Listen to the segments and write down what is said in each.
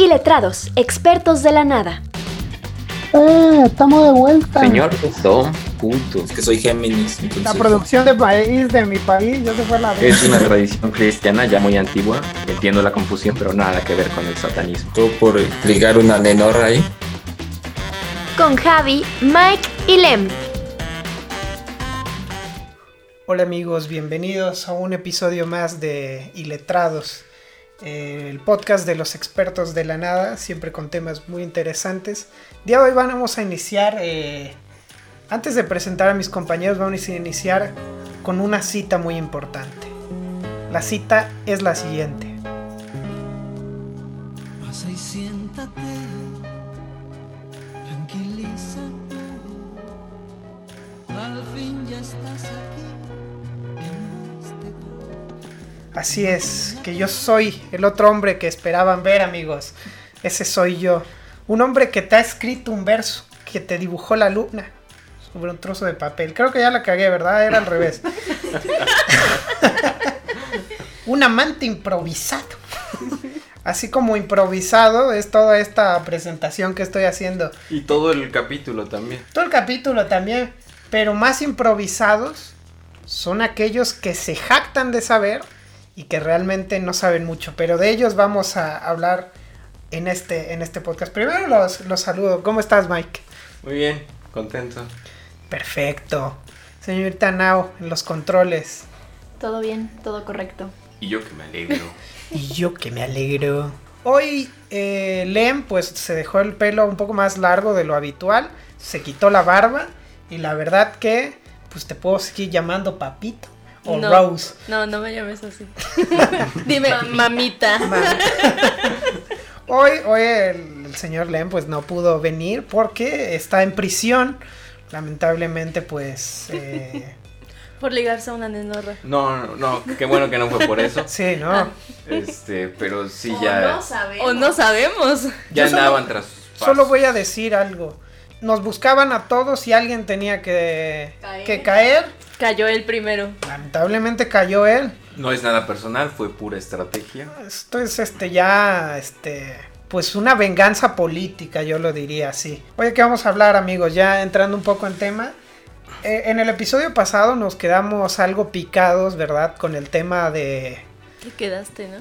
y letrados, expertos de la nada. ¡Eh! Estamos de vuelta. Señor, dos puntos. Es que soy Géminis. La producción de país de mi país ya se fue a la vez. Es una tradición cristiana ya muy antigua. Entiendo la confusión, pero nada que ver con el satanismo. Todo por ligar una nenorra ahí. Con Javi, Mike y Lem. Hola amigos, bienvenidos a un episodio más de Iletrados, el podcast de los expertos de la nada, siempre con temas muy interesantes. Día de hoy vamos a iniciar, eh, antes de presentar a mis compañeros, vamos a iniciar con una cita muy importante. La cita es la siguiente. Pasa y siéntate. Al fin ya estás aquí Así es, que yo soy el otro hombre que esperaban ver amigos. Ese soy yo. Un hombre que te ha escrito un verso, que te dibujó la luna sobre un trozo de papel. Creo que ya la cagué, ¿verdad? Era al revés. un amante improvisado. Así como improvisado es toda esta presentación que estoy haciendo. Y todo el capítulo también. Todo el capítulo también, pero más improvisados son aquellos que se jactan de saber y que realmente no saben mucho, pero de ellos vamos a hablar en este, en este podcast. Primero los, los saludo. ¿Cómo estás, Mike? Muy bien, contento. Perfecto. Señorita Nao, en los controles. Todo bien, todo correcto. Y yo que me alegro. Y yo que me alegro. Hoy eh, Lem pues se dejó el pelo un poco más largo de lo habitual, se quitó la barba y la verdad que pues te puedo seguir llamando papito o No. Rose. No, no me llames así. Dime, mamita. Hoy, hoy el, el señor Lem pues no pudo venir porque está en prisión. Lamentablemente pues... eh, Por ligarse a una nenorra. No, no, no, qué bueno que no fue por eso. sí, ¿no? Este, pero sí ya, O no sabemos. ya Yo solo- andaban tras sus pasos. Solo voy a decir algo. Nos buscaban a todos y alguien tenía que Caer. que caer. Cayó el primero. Lamentablemente cayó él. No es nada personal, fue pura estrategia. Esto es este ya este pues una venganza política, yo lo diría así. Oye, ¿qué vamos a hablar, amigos? Ya entrando un poco en tema. Eh, en el episodio pasado nos quedamos algo picados, ¿verdad? Con el tema de Te quedaste, ¿no?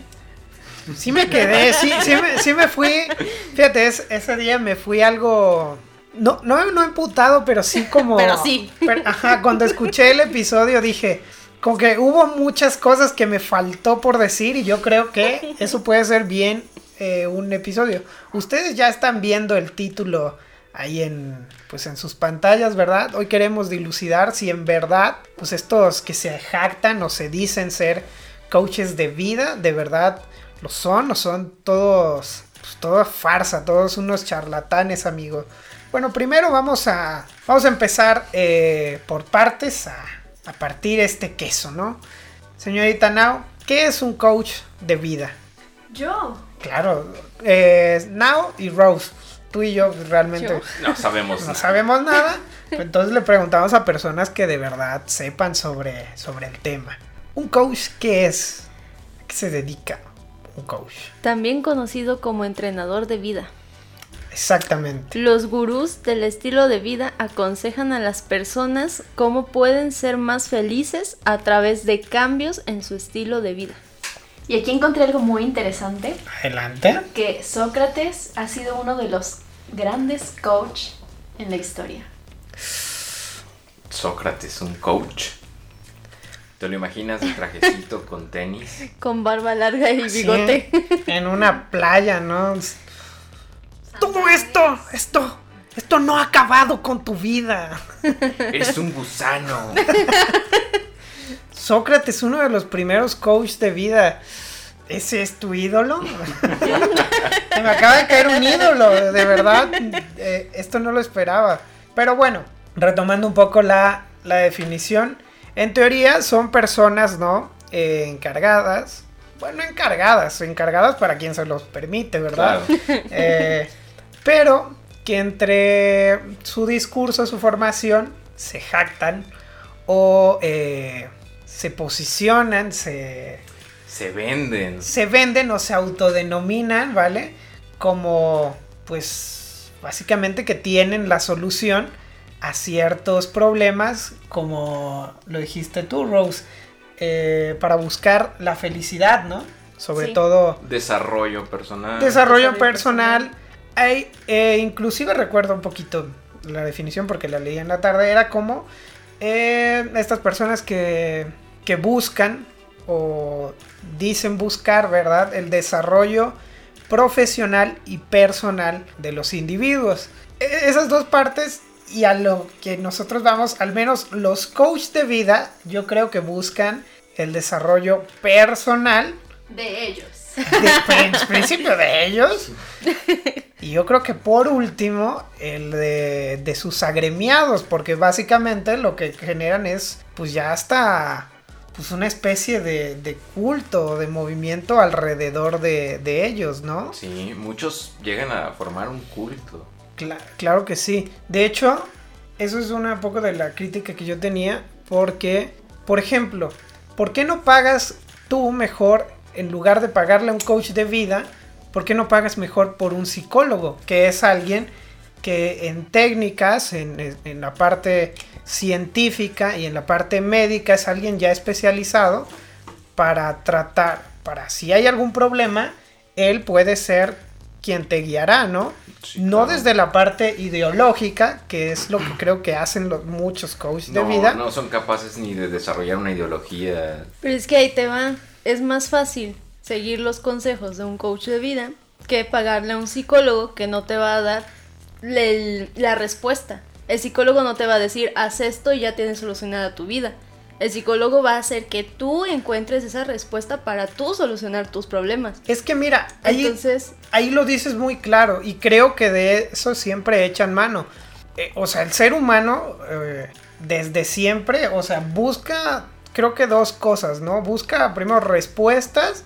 Sí me quedé, sí, sí me, sí me fui. Fíjate, es- ese día me fui algo. No, no, no emputado, pero sí como. Pero sí. pero, ajá, cuando escuché el episodio dije. Como que hubo muchas cosas que me faltó por decir y yo creo que eso puede ser bien eh, un episodio. Ustedes ya están viendo el título ahí en pues en sus pantallas, ¿verdad? Hoy queremos dilucidar si en verdad pues estos que se jactan o se dicen ser coaches de vida, de verdad lo son o son todos pues, toda farsa, todos unos charlatanes, amigos. Bueno, primero vamos a vamos a empezar eh, por partes a, a partir este queso, ¿no? Señorita Nao, ¿qué es un coach de vida? Yo. Claro, eh, Nao y Rose, tú y yo realmente Yo. No sabemos no nada. sabemos nada. Entonces le preguntamos a personas que de verdad sepan sobre, sobre el tema. ¿Un coach qué es? ¿A qué se dedica un coach? También conocido como entrenador de vida. Exactamente. Los gurús del estilo de vida aconsejan a las personas cómo pueden ser más felices a través de cambios en su estilo de vida. Y aquí encontré algo muy interesante, Adelante. que Sócrates ha sido uno de los grandes coach en la historia. Sócrates, un coach. ¿Te lo imaginas de trajecito con tenis? Con barba larga y Sí, bigote. en una playa, ¿no? Todo esto, esto, esto no ha acabado con tu vida. Eres un gusano. Sócrates, uno de los primeros coaches de vida. ¿Ese es tu ídolo? Se me acaba de caer un ídolo, de verdad. Eh, esto no lo esperaba. Pero bueno, retomando un poco la, la definición. En teoría son personas, ¿no? Eh, encargadas. Bueno, encargadas. Encargadas para quien se los permite, ¿verdad? Claro. Eh, pero que entre su discurso, su formación, se jactan o eh, se posicionan, se, Se venden. se venden o se autodenominan, ¿vale? como, pues, básicamente que tienen la solución a ciertos problemas, como lo dijiste tú, Rose, eh, para buscar la felicidad, ¿no? Sobre Sí. todo Desarrollo personal. desarrollo Desarrollo personal. Hay, eh, inclusive recuerdo un poquito la definición porque la leí en la tarde, era como eh, estas personas que, que buscan o dicen buscar, ¿verdad? El desarrollo profesional y personal de los individuos. E- Esas dos partes y a lo que nosotros vamos, al menos los coaches de vida, yo creo que buscan el desarrollo personal De ellos. De, principio de ellos. Y yo creo que por último, el de, de sus agremiados, porque básicamente lo que generan es, pues ya hasta, pues una especie de, de culto, de movimiento alrededor de, de ellos, ¿no? Sí, muchos llegan a formar un culto. Cla- claro que sí. De hecho, eso es una poco de la crítica que yo tenía, porque, por ejemplo, ¿por qué no pagas tú mejor, en lugar de pagarle a un coach de vida, por qué no pagas mejor por un psicólogo, que es alguien que en técnicas, en, en la parte científica y en la parte médica, es alguien ya especializado para tratar, para si hay algún problema, él puede ser quien te guiará, ¿no? Sí, no claro. desde la parte ideológica, que es lo que creo que hacen los, muchos coaches de vida. no son capaces ni de desarrollar una ideología. Pero es que ahí te va. Es más fácil seguir los consejos de un coach de vida que pagarle a un psicólogo que no te va a dar la respuesta. El psicólogo no te va a decir, haz esto y ya tienes solucionada tu vida. El psicólogo va a hacer que tú encuentres esa respuesta para tú solucionar tus problemas. Es que mira, ahí, Entonces, ahí lo dices muy claro y creo que de eso siempre echan mano. Eh, o sea, el ser humano eh, desde siempre, o sea, busca, creo que dos cosas, ¿no? Busca primero respuestas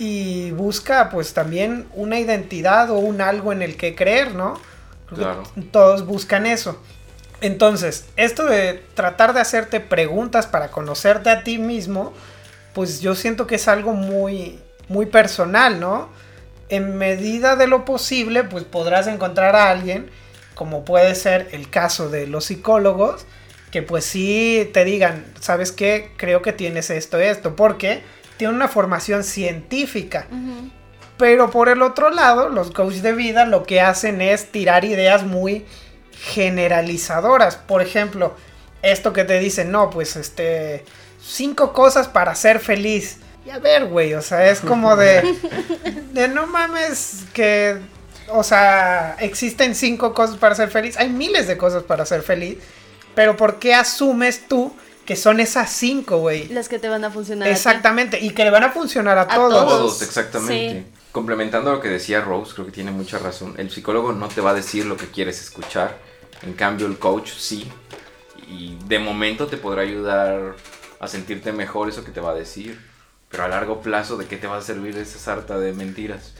y busca pues también una identidad o un algo en el que creer, ¿no? Claro. Todos buscan eso. Entonces, esto de tratar de hacerte preguntas para conocerte a ti mismo, pues yo siento que es algo muy, muy personal, ¿no? En medida de lo posible, pues podrás encontrar a alguien, como puede ser el caso de los psicólogos, que pues sí te digan, ¿sabes qué? Creo que tienes esto, esto, porque tiene una formación científica. Pero por el otro lado, los coaches de vida lo que hacen es tirar ideas muy generalizadoras. Por ejemplo, esto que te dicen, no, pues este, cinco cosas para ser feliz. Y a ver, güey, o sea, es como de, de no mames que, o sea, existen cinco cosas para ser feliz. Hay miles de cosas para ser feliz. Pero ¿por qué asumes tú que son esas cinco, güey? las que te van a funcionar. a ti. Exactamente, y que le van a funcionar a, A todos. todos. Todos, exactamente. Complementando lo que decía Rose, creo que tiene mucha razón. El psicólogo no te va a decir lo que quieres escuchar. En cambio, el coach sí. Y de momento te podrá ayudar a sentirte mejor eso que te va a decir. Pero a largo plazo, ¿de qué te va a servir esa sarta de mentiras?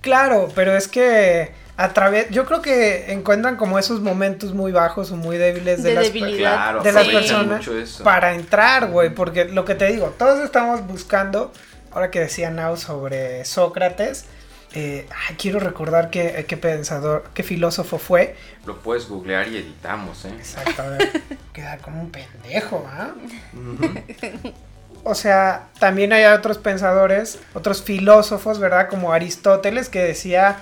Claro, pero es que a través, yo creo que encuentran como esos momentos muy bajos o muy débiles de, De las, debilidad. Claro, de las personas para entrar, güey, porque lo que te digo, todos estamos buscando, ahora que decía Now sobre Sócrates, eh, ay, quiero recordar qué, qué pensador, qué filósofo fue. Lo puedes googlear y editamos, ¿eh? Exacto, a ver, queda como un pendejo, ¿ah? O sea, también hay otros pensadores, otros filósofos, ¿verdad? Como Aristóteles, que decía,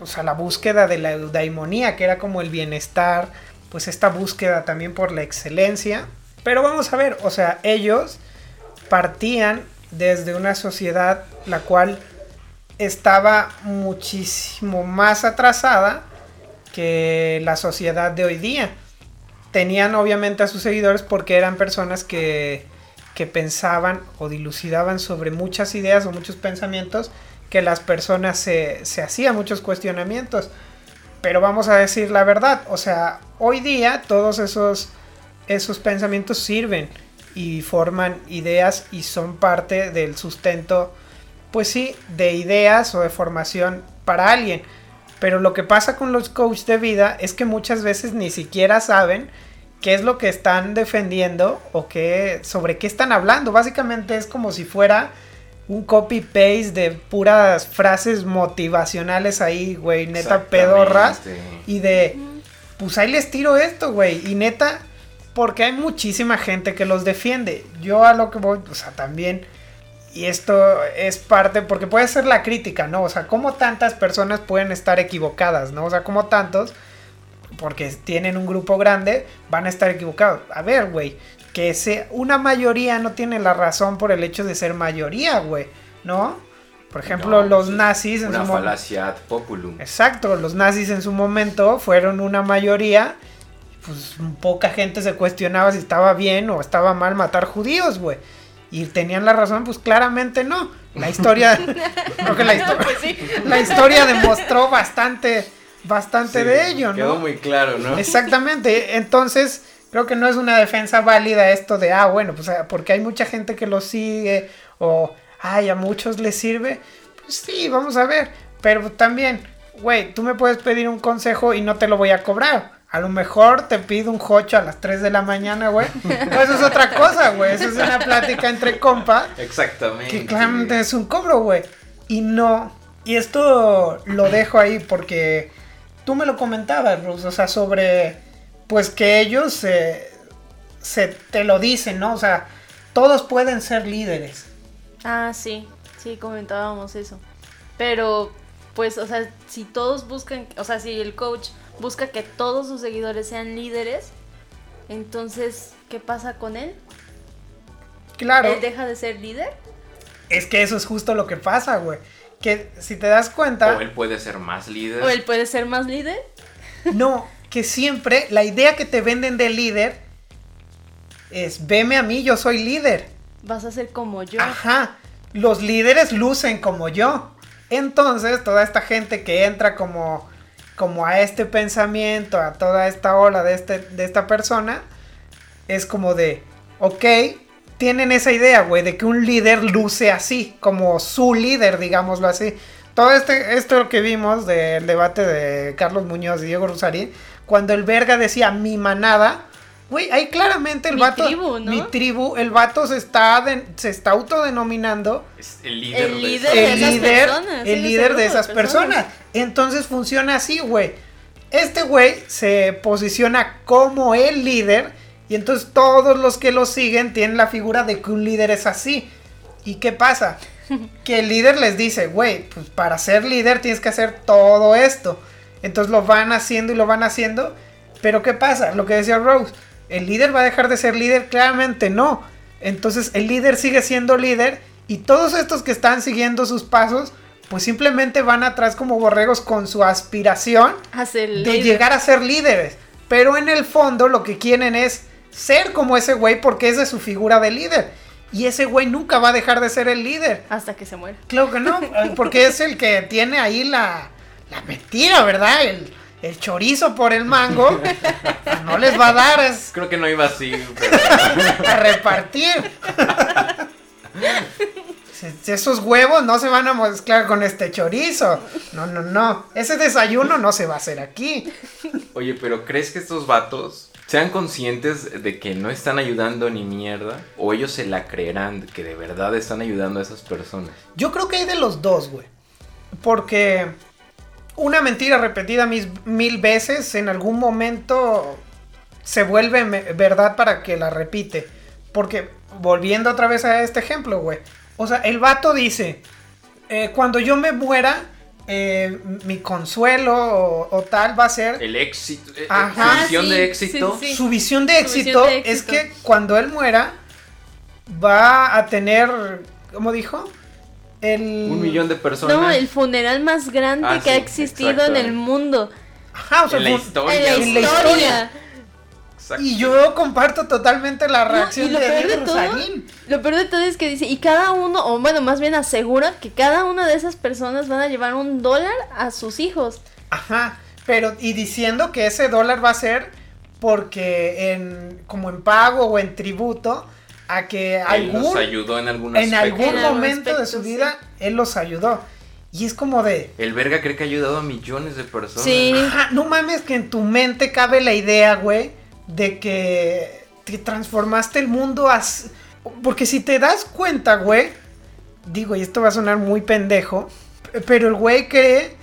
o sea, la búsqueda de la eudaimonía, que era como el bienestar, pues esta búsqueda también por la excelencia. Pero vamos a ver, o sea, ellos partían desde una sociedad la cual estaba muchísimo más atrasada que la sociedad de hoy día. Tenían obviamente a sus seguidores porque eran personas que, que pensaban o dilucidaban sobre muchas ideas o muchos pensamientos que las personas se, se hacían muchos cuestionamientos. Pero vamos a decir la verdad, o sea, hoy día todos esos, esos pensamientos sirven y forman ideas y son parte del sustento, pues sí, de ideas o de formación para alguien. Pero lo que pasa con los coaches de vida es que muchas veces ni siquiera saben qué es lo que están defendiendo o qué, sobre qué están hablando. Básicamente es como si fuera un copy-paste de puras frases motivacionales ahí, güey, neta pedorras. Y de, pues ahí les tiro esto, güey. Y neta, porque hay muchísima gente que los defiende. Yo a lo que voy, o sea, también. Y esto es parte, porque puede ser la crítica, ¿no? O sea, ¿cómo tantas personas pueden estar equivocadas, ¿no? O sea, ¿cómo tantos, porque tienen un grupo grande, van a estar equivocados? A ver, güey, que se, una mayoría no tiene la razón por el hecho de ser mayoría, güey, ¿no? Por ejemplo, No, los nazis en Una su falacia ad populum. Exacto, los nazis en su momento fueron una mayoría. Pues poca gente se cuestionaba si estaba bien o estaba mal matar judíos, güey. Y tenían la razón, pues claramente no. La historia, creo que la, histo- Pues sí. la historia demostró bastante, bastante Sí, de ello, Quedó ¿no? muy claro, ¿no? Exactamente, entonces creo que no es una defensa válida esto de, ah, bueno, pues ah, porque hay mucha gente que lo sigue o, ay, a muchos les sirve. Pues sí, vamos a ver, pero también, güey, tú me puedes pedir un consejo y no te lo voy a cobrar. A lo mejor te pido un jocho a las 3 de la mañana, güey. Pues eso es otra cosa, güey. Eso es una plática entre compas. Exactamente. Que claramente es un cobro, güey. Y no. Y esto lo dejo ahí porque tú me lo comentabas, Rus. O sea, sobre. Pues que ellos se. se te lo dicen, ¿no? O sea, todos pueden ser líderes. Ah, sí, sí, comentábamos eso. Pero, pues, o sea, si todos buscan, o sea, si el coach busca que todos sus seguidores sean líderes, entonces, ¿qué pasa con él? Claro. ¿Él deja de ser líder? Es que eso es justo lo que pasa, güey. Que si te das cuenta. O él puede ser más líder. ¿O él puede ser más líder? No, que siempre la idea que te venden de líder es: veme a mí, yo soy líder. Vas a ser como yo. Ajá, los líderes lucen como yo. Entonces, toda esta gente que entra como, como a este pensamiento, a toda esta ola de, este, de esta persona, es como de, ok, tienen esa idea, güey, de que un líder luce así, como su líder, digámoslo así. Todo este, esto que vimos del debate de Carlos Muñoz y Diego Rosarín, cuando el verga decía mi manada, güey, ahí claramente el Mi vato, tribu, ¿no? mi tribu, el vato se está, de- se está autodenominando Es el líder, El de líder de esas líder, personas, el de líder de esas personas. personas. Entonces funciona así, güey. Este güey se posiciona como el líder y entonces todos los que lo siguen tienen la figura de que un líder es así. ¿Y qué pasa? Que el líder les dice, güey, pues para ser líder tienes que hacer todo esto. Entonces lo van haciendo y lo van haciendo. Pero ¿qué pasa? Lo que decía Rose, ¿el líder va a dejar de ser líder? Claramente no. Entonces el líder sigue siendo líder y todos estos que están siguiendo sus pasos, pues simplemente van atrás como borregos con su aspiración de líder. llegar a ser líderes. Pero en el fondo lo que quieren es ser como ese güey porque esa es su figura de líder. Y ese güey nunca va a dejar de ser el líder. Hasta que se muera. Claro que no, porque es el que tiene ahí la, la mentira, ¿verdad? El, el chorizo por el mango. Pues no les va a dar es Creo que no iba así, pero... a repartir. Si- Esos huevos no se van a mezclar con este chorizo. No, no, no. Ese desayuno no se va a hacer aquí. Oye, pero ¿crees que estos vatos sean conscientes de que no están ayudando ni mierda? ¿O ellos se la creerán que de verdad están ayudando a esas personas? Yo creo que hay de los dos, güey. Porque una mentira repetida mis- mil veces en algún momento se vuelve verdad para que la repite. Porque volviendo otra vez a este ejemplo, güey. O sea, el vato dice, eh, cuando yo me muera, eh, mi consuelo o, o tal va a ser... El éxito, eh, Ajá. su visión Ah, de éxito. sí, sí. Su visión de Su éxito, visión de es éxito. que cuando él muera, va a tener, ¿cómo dijo? El... Un millón de personas. No, el funeral más grande Ah, que ha existido exacto. en el mundo. Ajá, o sea, en la historia. En la En la historia. historia. Exacto. Y yo comparto totalmente la No, reacción y lo de peor de todo, lo peor de todo es que dice, y cada uno, o bueno, más bien asegura que cada una de esas personas van a llevar un dólar a sus hijos. Ajá, pero y diciendo que ese dólar va a ser porque en como en pago o en tributo a que Él algún los ayudó en algún en algún En algún momento de su sí. vida él los ayudó. Y es como de El verga cree que ha ayudado a millones de personas. Sí. Ajá, no mames que en tu mente cabe la idea, güey, de que te transformaste el mundo as- Porque si te das cuenta, güey, digo, y esto va a sonar muy pendejo, pero el güey cree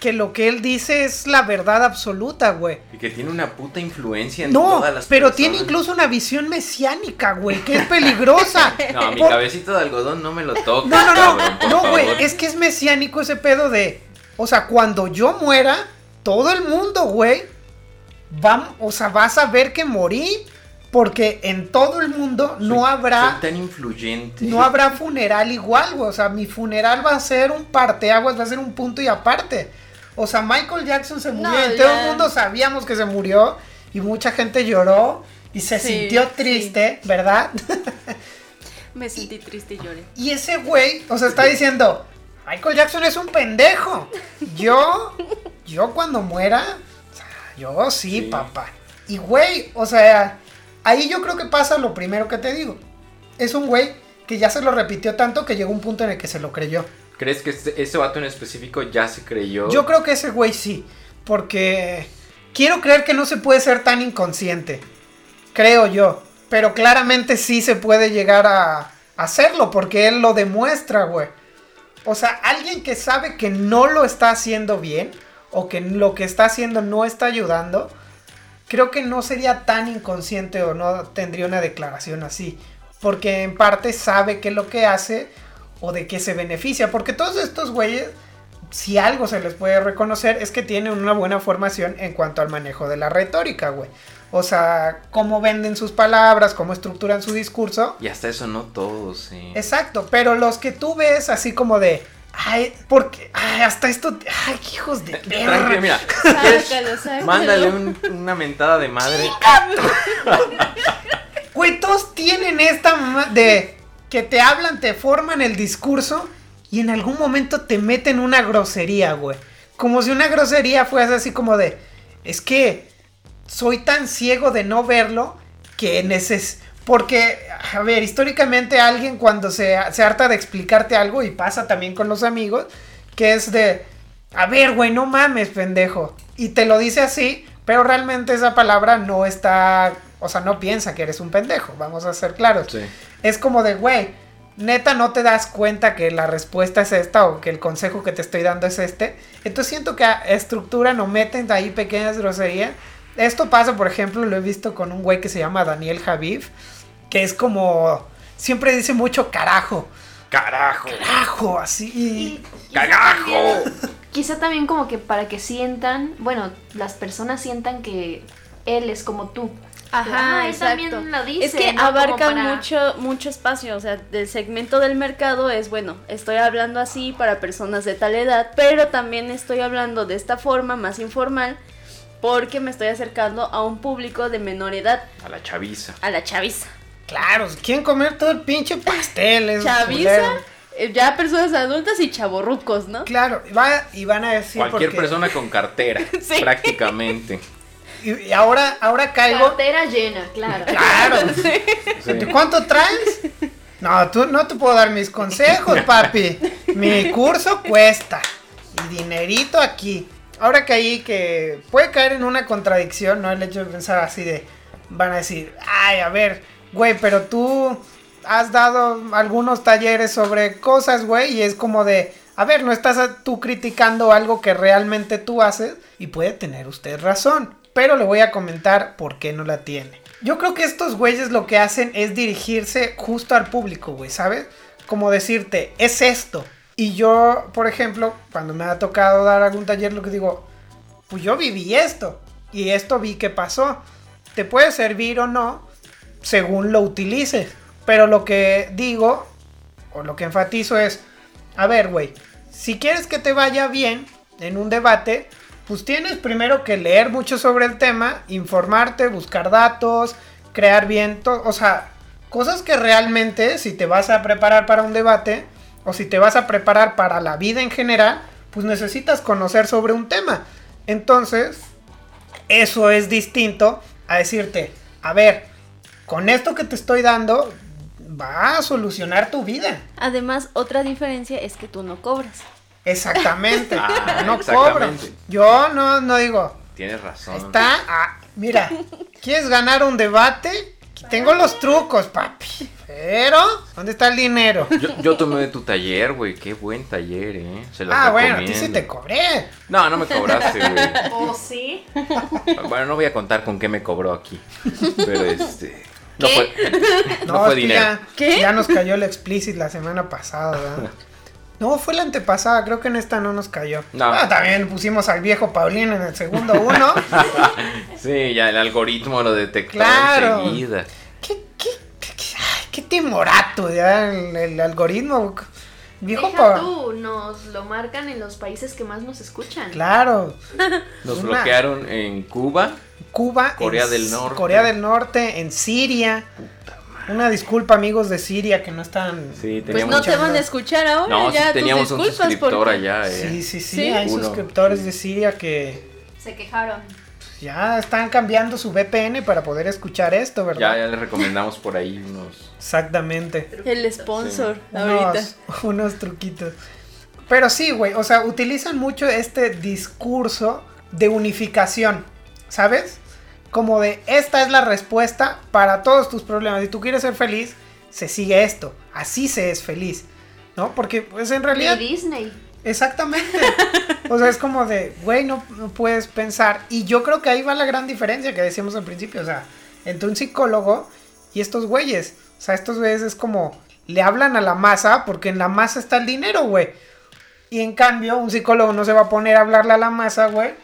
que lo que él dice es la verdad absoluta, güey. Y que tiene una puta influencia en No, todas las pero personas. tiene incluso una visión mesiánica, güey, que es peligrosa. No, mi cabecito de algodón no me lo toca. No, no, no, cabrón, no, güey, es que es mesiánico ese pedo de, o sea, cuando yo muera, todo el mundo, güey, va, o sea, vas a ver que morí, porque en todo el mundo no habrá, Soy tan influyente. no habrá funeral igual, güey, o sea, mi funeral va a ser un parteaguas, va a ser un punto y aparte. O sea, Michael Jackson se murió, No, y todo el mundo sabíamos que se murió, y mucha gente lloró, y se Sí, sintió sí. triste, ¿verdad? Me sentí triste y lloré. Y ese güey, o sea, está diciendo, Michael Jackson es un pendejo. Yo, yo cuando muera, o sea, yo sí, Sí. papá. Y güey, o sea, ahí yo creo que pasa lo primero que te digo. Es un güey que ya se lo repitió tanto que llegó un punto en el que se lo creyó. ¿Crees que ese vato en específico ya se creyó? Yo creo que ese güey sí, porque quiero creer que no se puede ser tan inconsciente. Creo yo. Pero claramente sí se puede llegar a hacerlo, porque él lo demuestra, güey. O sea, alguien que sabe que no lo está haciendo bien, o que lo que está haciendo no está ayudando, creo que no sería tan inconsciente o no tendría una declaración así. Porque en parte sabe que lo que hace o de qué se beneficia. Porque todos estos güeyes, si algo se les puede reconocer, es que tienen una buena formación en cuanto al manejo de la retórica, güey. O sea, cómo venden sus palabras, cómo estructuran su discurso. Y hasta eso no todos, sí. Exacto, pero los que tú ves así como de, ay, porque, ay, hasta esto, ay, qué hijos de perra. Tranquilo, mira. Sácalo, sácalo. Mándale un- una mentada de madre. Güey, todos tienen esta mamá de que te hablan, te forman el discurso y en algún momento te meten una grosería, güey. Como si una grosería fuese así como de, es que soy tan ciego de no verlo que neces... Porque, a ver, históricamente alguien cuando se, se harta de explicarte algo y pasa también con los amigos, que es de, a ver, güey, no mames, pendejo. Y te lo dice así, pero realmente esa palabra no está, o sea, no piensa que eres un pendejo, vamos a ser claros. Sí. Es como de, güey, neta no te das cuenta que la respuesta es esta o que el consejo que te estoy dando es este. Entonces siento que a- estructuran o meten ahí pequeñas groserías. Esto pasa, por ejemplo, lo he visto con un güey que se llama Daniel Javif, que es como, siempre dice mucho carajo, ¡Carajo! carajo, así. Y- y ¡Carajo! Quizá también como que para que sientan, bueno, las personas sientan que él es como tú. Ajá, Ah, él exacto. también lo dice, es que ¿no? Abarca para- mucho, mucho espacio, o sea, del segmento del mercado es, bueno, estoy hablando así para personas de tal edad, pero también estoy hablando de esta forma más informal porque me estoy acercando a un público de menor edad, A la chaviza. a la chaviza. Claro, quieren comer todo el pinche pastel. Chaviza, culero. eh, ya personas adultas y chavorrucos, ¿no? Claro, y va- y van a decir Cualquier porque- persona con cartera, prácticamente. Y, y ahora, ahora caigo. Cartera llena, claro. Claro. Sí. ¿Cuánto traes? No, tú no te puedo dar mis consejos, papi. Mi curso cuesta. Y dinerito aquí. Ahora caí que puede caer en una contradicción, ¿no? El hecho de pensar así de. Van a decir, ay, a ver, güey, pero tú has dado algunos talleres sobre cosas, güey, y es como de. A ver, no estás tú criticando algo que realmente tú haces y puede tener usted razón, pero le voy a comentar por qué no la tiene. Yo creo que estos güeyes lo que hacen es dirigirse justo al público, güey, ¿sabes? Como decirte, es esto. Y yo, por ejemplo, cuando me ha tocado dar algún taller, lo que digo, pues yo viví esto y esto vi que pasó. Te puede servir o no según lo utilices. Pero lo que digo o lo que enfatizo es, a ver, güey, si quieres que te vaya bien en un debate, pues tienes primero que leer mucho sobre el tema, informarte, buscar datos, crear bien, o sea, cosas que realmente si te vas a preparar para un debate o si te vas a preparar para la vida en general, pues necesitas conocer sobre un tema. Entonces, eso es distinto a decirte, a ver, con esto que te estoy dando va a solucionar tu vida. Además, otra diferencia es que tú no cobras. Exactamente. Ah, no exactamente. cobro. Yo no, no digo. Tienes razón. Está. ah, mira, ¿quieres ganar un debate? Tengo los trucos, papi. Pero, ¿dónde está el dinero? Yo, yo tomé de tu taller, güey. Qué buen taller, ¿eh? Se los Ah, bueno, a ti sí te cobré. No, no me cobraste, güey. ¿O sí? Bueno, no voy a contar con qué me cobró aquí. Pero este. No ¿Qué? fue, no No, fue es que dinero. ya, ¿Qué? ya nos cayó el explicit la semana pasada, ¿verdad? No, fue la antepasada, creo que en esta no nos cayó. No. Ah, también pusimos al viejo Paulín en el segundo uno. Sí, ya el algoritmo lo detectó Claro. enseguida. ¿Qué, qué, qué, qué- ay, qué timorato ya el, el algoritmo. Viejo Deja Pa- tú, nos lo marcan en los países que más nos escuchan. Claro. Nos Una- bloquearon en Cuba. Cuba. Corea en del Norte. Corea del Norte, en Siria. Una disculpa, amigos de Siria, que no están. Sí, Pues no te van a escuchar ahora, No, sí ya teníamos tus un disculpas suscriptor porque- allá, eh. Sí, sí, sí. Sí. Hay Uno. suscriptores de Siria que Se quejaron. ya están cambiando su VPN para poder escuchar esto, ¿verdad? Ya, ya les recomendamos por ahí unos. Exactamente. El sponsor ahorita. Unos, unos truquitos. Pero sí, güey, o sea, utilizan mucho este discurso de unificación, ¿sabes? Como de, esta es la respuesta para todos tus problemas. Si tú quieres ser feliz, se sigue esto. Así se es feliz, ¿no? Porque, pues en realidad... Ni Disney. Exactamente. O sea, es como de, güey, no, no puedes pensar. Y yo creo que ahí va la gran diferencia que decíamos al principio. O sea, entre un psicólogo y estos güeyes. O sea, estos güeyes es como, le hablan a la masa porque en la masa está el dinero, güey. Y en cambio, un psicólogo no se va a poner a hablarle a la masa, güey.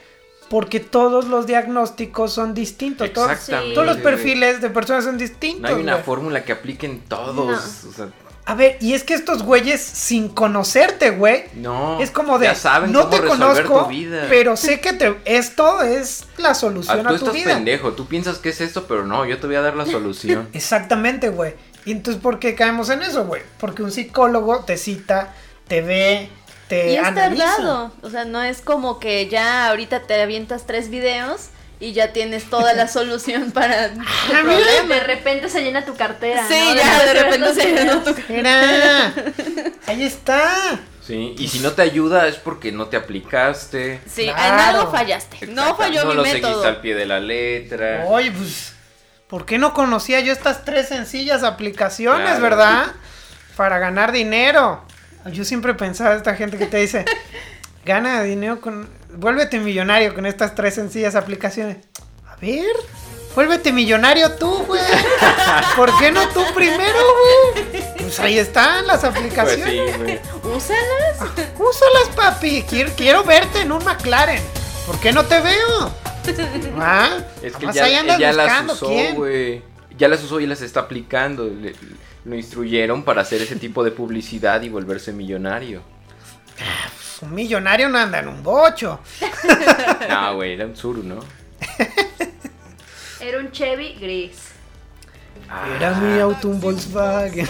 Porque todos los diagnósticos son distintos. Todos, Exactamente. todos los perfiles de personas son distintos. No hay una fórmula que apliquen todos. O sea, A ver, y es que estos güeyes, sin conocerte, güey, no. es como de, Ya saben no cómo te conozco, tu vida. pero sé que te, esto es la Ah, solución tú a tu estás vida. pendejo. Tú piensas que es esto, pero no. Yo te voy a dar la solución. Exactamente, güey. Y entonces, ¿por qué caemos en eso, güey? Porque un psicólogo te cita, te ve, te Y es tardado. O sea, no es como que ya ahorita te avientas tres videos y ya tienes toda la solución para tu Ah, mira. problema. De repente se llena tu cartera. Sí, ¿no? ya de repente se videos. tu Mira, ahí está. Sí. Y si no te ayuda es porque no te aplicaste. Sí, en Claro. algo fallaste. No falló no mi lo método. seguiste al pie de la letra. Oye, pues, ¿por qué no conocía yo estas tres sencillas aplicaciones, Claro. verdad? Para ganar dinero. Yo siempre pensaba esta gente que te dice, gana dinero con... Vuélvete millonario con estas tres sencillas aplicaciones. A ver, vuélvete millonario tú, güey. ¿Por qué no tú primero, güey? Pues ahí están las Pues aplicaciones. sí, güey. Úsalas. Úsalas, papi. Quiero, quiero verte en un McLaren. ¿Por qué no te veo? ¿Ah? Es que ya, ahí andas ya las buscando usó, quién. güey. Ya las usó y las está aplicando. Le- lo instruyeron para hacer ese tipo de publicidad y volverse millonario. Un millonario no anda en un bocho. No, güey, era un suru, ¿no? Era un Chevy gris. Era mi auto un Volkswagen.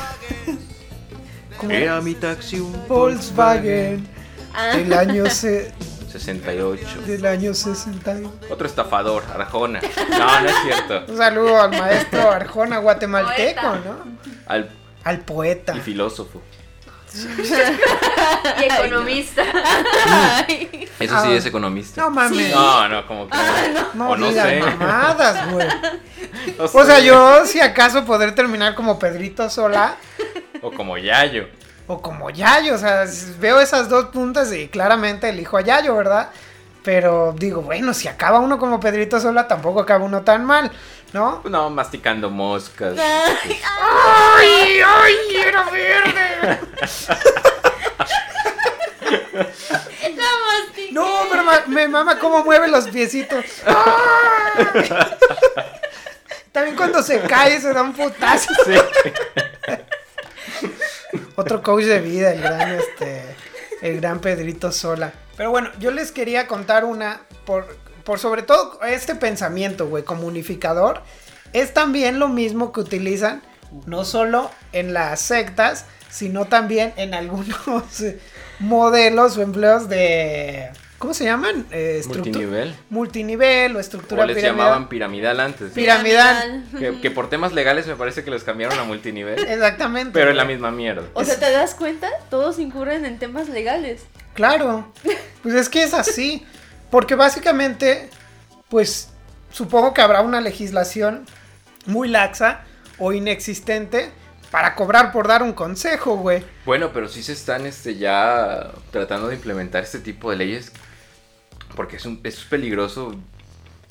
¿Cómo Era mi taxi un Volkswagen. Ah, Del año, se- 68. del año 60. Otro estafador, Arjona. No, no es cierto. Un saludo al maestro Arjona guatemalteco, Poeta. ¿no? Al, Al poeta. y filósofo. Y economista. ay. Eso sí Ah. es economista. No mames. No, no, como que. No o no sé. mamadas, güey. No O sea, sé. yo si acaso poder terminar como Pedrito Sola O como Yayo. O como Yayo, o sea, veo esas dos puntas y claramente elijo a Yayo, ¿verdad? Pero digo, bueno, si acaba uno como Pedrito Sola, tampoco acaba uno tan mal, ¿no? No, masticando moscas. Ay, ¡Ay, quiero verde! No, pero ma- me mama cómo mueve los piecitos. ¡Ay! También cuando se cae se da un putazo. Sí. Otro coach de vida, el gran, este, el gran Pedrito Sola. Pero bueno, yo les quería contar una, por, por sobre todo este pensamiento, güey, como unificador, es también lo mismo que utilizan no solo en las sectas, sino también en algunos modelos o empleos de... ¿Cómo se llaman? Eh, Multinivel. Multinivel o estructura O les piramidal. llamaban piramidal antes. Piramidal. Que, que por temas legales me parece que los cambiaron a multinivel. Exactamente. Pero es la misma mierda. O sea, ¿te das cuenta? Todos incurren en temas legales. Claro, pues es que es así, porque básicamente, pues supongo que habrá una legislación muy laxa o inexistente para cobrar por dar un consejo, güey. Bueno, pero sí se están este, ya tratando de implementar este tipo de leyes porque es, un, es peligroso.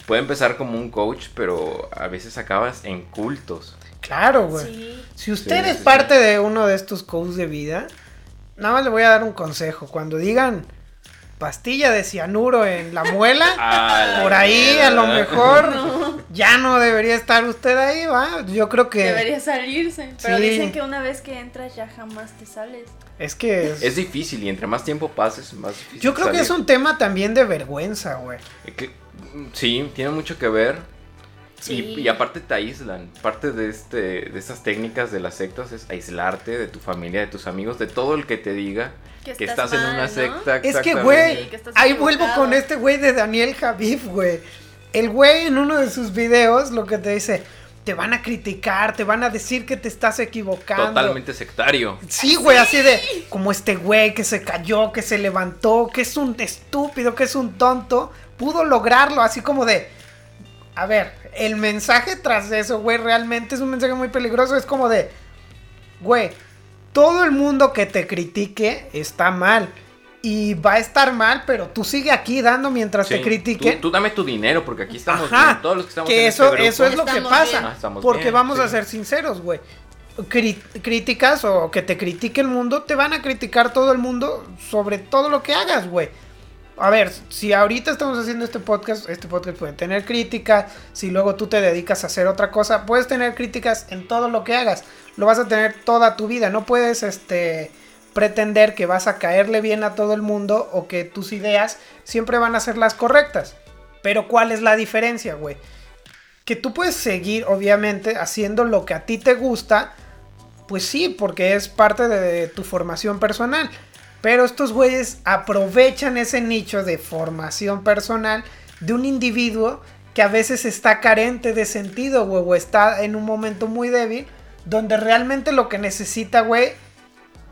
Puede empezar como un coach, pero a veces acabas en cultos. Claro, güey. Sí. Si usted Sí, es sí, parte de uno de estos coaches de vida, nada más le voy a dar un consejo. Cuando digan pastilla de cianuro en la muela, A la por ahí a lo mejor ya no debería estar usted ahí, va. Yo creo que Debería salirse. Pero Sí. dicen que una vez que entras ya jamás te sales. es que es- Es difícil y entre más tiempo pases, más difícil. yo creo que es un tema también de vergüenza, güey. Que- sí, tiene mucho que ver. Sí. Y, y aparte te aíslan. Parte de, este, de estas técnicas de las sectas es aislarte de tu familia, de tus amigos, de todo el que te diga Que que estás en una ¿no? secta. Es que, güey, Sí, ahí vuelvo con este güey de Daniel Javif, güey. El güey en uno de sus videos lo que te dice, te van a criticar, te van a decir que te estás equivocando. Totalmente sectario. Sí, güey, así de como este güey que se cayó, que se levantó, que es un estúpido, que es un tonto, pudo lograrlo, así como de, a ver, el mensaje tras eso, güey, realmente es un mensaje muy peligroso, es como de, güey, todo el mundo que te critique está mal. Y va a estar mal, pero tú sigue aquí dando mientras te critiquen. Tú, tú dame tu dinero porque aquí estamos Ajá, bien, todos los que estamos que en eso, este grupo. eso es lo que pasa. Ah, estamos porque bien, vamos a ser sinceros, güey. Cri- críticas o que te critique el mundo, te van a criticar todo el mundo sobre todo lo que hagas, güey. A ver, si ahorita estamos haciendo este podcast, este podcast puede tener críticas. Si luego tú te dedicas a hacer otra cosa, puedes tener críticas en todo lo que hagas. Lo vas a tener toda tu vida. No puedes, este, pretender que vas a caerle bien a todo el mundo o que tus ideas siempre van a ser las correctas. Pero ¿cuál es la diferencia, güey? Que tú puedes seguir, obviamente, haciendo lo que a ti te gusta. Pues sí, porque es parte de tu formación personal. Pero estos güeyes aprovechan ese nicho de formación personal de un individuo que a veces está carente de sentido, güey, o está en un momento muy débil, donde realmente lo que necesita, güey,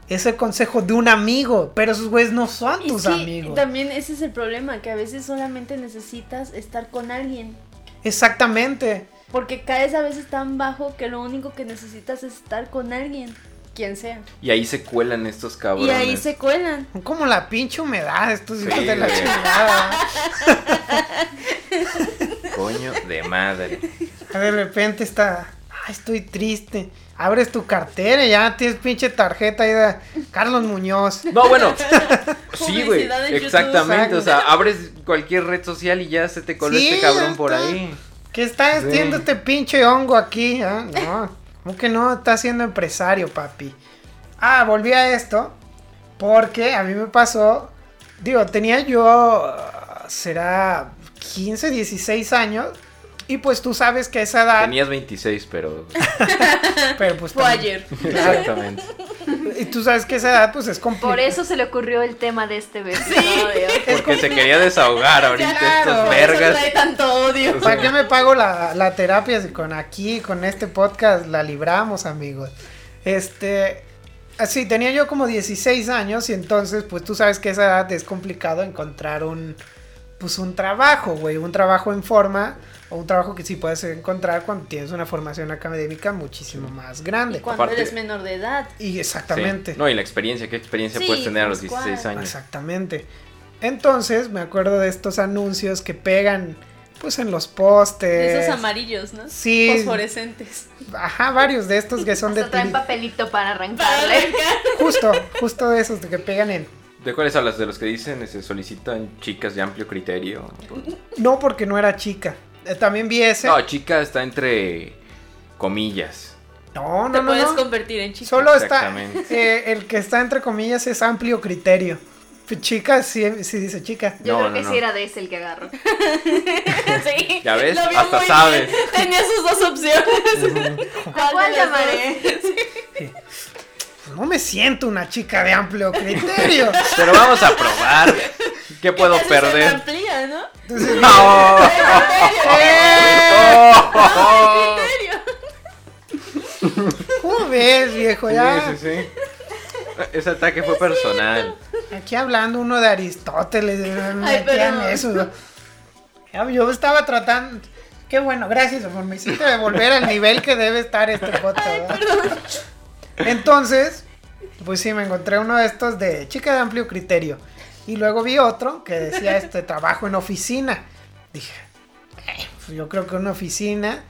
es el consejo de un amigo. Pero esos güeyes no son Y tus sí, amigos. también ese es el problema, que a veces solamente necesitas estar con alguien. Exactamente. Porque caes a veces tan bajo que lo único que necesitas es estar con alguien, quien sea. Y ahí se cuelan estos cabrones. Y ahí se cuelan. Como la pinche humedad, estos Sí, hijos de la chingada. Coño de madre. De repente está, ay, estoy triste. Abres tu cartera y ya tienes pinche tarjeta ahí de Carlos Muñoz. No, bueno. sí, güey. YouTube. Exactamente. O sea, abres cualquier red social y ya se te coló Sí, este cabrón por ahí. ¿Qué está Sí. haciendo este pinche hongo aquí? ah? No, ¿cómo que no? Está siendo empresario, papi. Ah, volví a esto porque a mí me pasó, digo, tenía yo, ah, será 15, 16 años. Y pues tú sabes que a esa edad, Tenías 26, pero. pero pues Fue también- ayer. Exactamente. Y tú sabes que esa edad pues es complicada. Por eso se le ocurrió el tema de este episodio. Porque se quería desahogar ahorita Claro. estos Por eso vergas. trae tanto odio. ¿Para qué me pago la, la terapia si con aquí, con este podcast, la libramos, amigos? Este, así, tenía yo como 16 años y entonces, pues tú sabes que esa edad es complicado encontrar un, pues un trabajo, güey, un trabajo en forma o un trabajo que sí puedes encontrar cuando tienes una formación académica muchísimo más grande. Cuando Aparte- eres menor de edad. Y exactamente. Sí. No, y la experiencia, ¿qué experiencia Sí, puedes tener a los pues, 16 ¿cuál? años? Exactamente. Entonces, me acuerdo de estos anuncios que pegan, pues en los postes. Esos amarillos, ¿no? Sí. Fosforescentes. Ajá, varios de estos que son de Hasta traen tiri- papelito para Para arrancarle. arrancar. Justo, justo de esos de que pegan en. ¿De cuáles hablas? ¿De los que dicen se solicitan chicas de amplio criterio? No porque no era chica. Eh, también vi ese. No, chica está entre comillas. No, Te no, no. puedes no. convertir en chico. Solo está. Exactamente. eh, el que está entre comillas es amplio criterio. F- Chica, sí, sí dice chica. Yo No, creo no, que no. sí era de ese el que agarro. sí. Ya ves, Lo vio hasta muy sabes. bien. Tenía sus dos opciones. ¿A cuál las llamaré? dos? Pues no me siento una chica de amplio criterio. Pero vamos a probar. ¿Qué puedo se perder? amplía, ¿no? Entonces, No. ¿Cómo ves, viejo? Ya. Sí, sí, sí. Ese ataque fue personal. Aquí hablando uno de Aristóteles. Me Ay, metían pero- eso. Yo estaba tratando. Qué bueno, gracias, amor. Me hiciste volver al nivel que debe estar este podcast. Entonces, pues sí, me encontré uno de estos de chica de amplio criterio. Y luego vi otro que decía este trabajo en oficina. Dije, "Eh, pues yo creo que una oficina.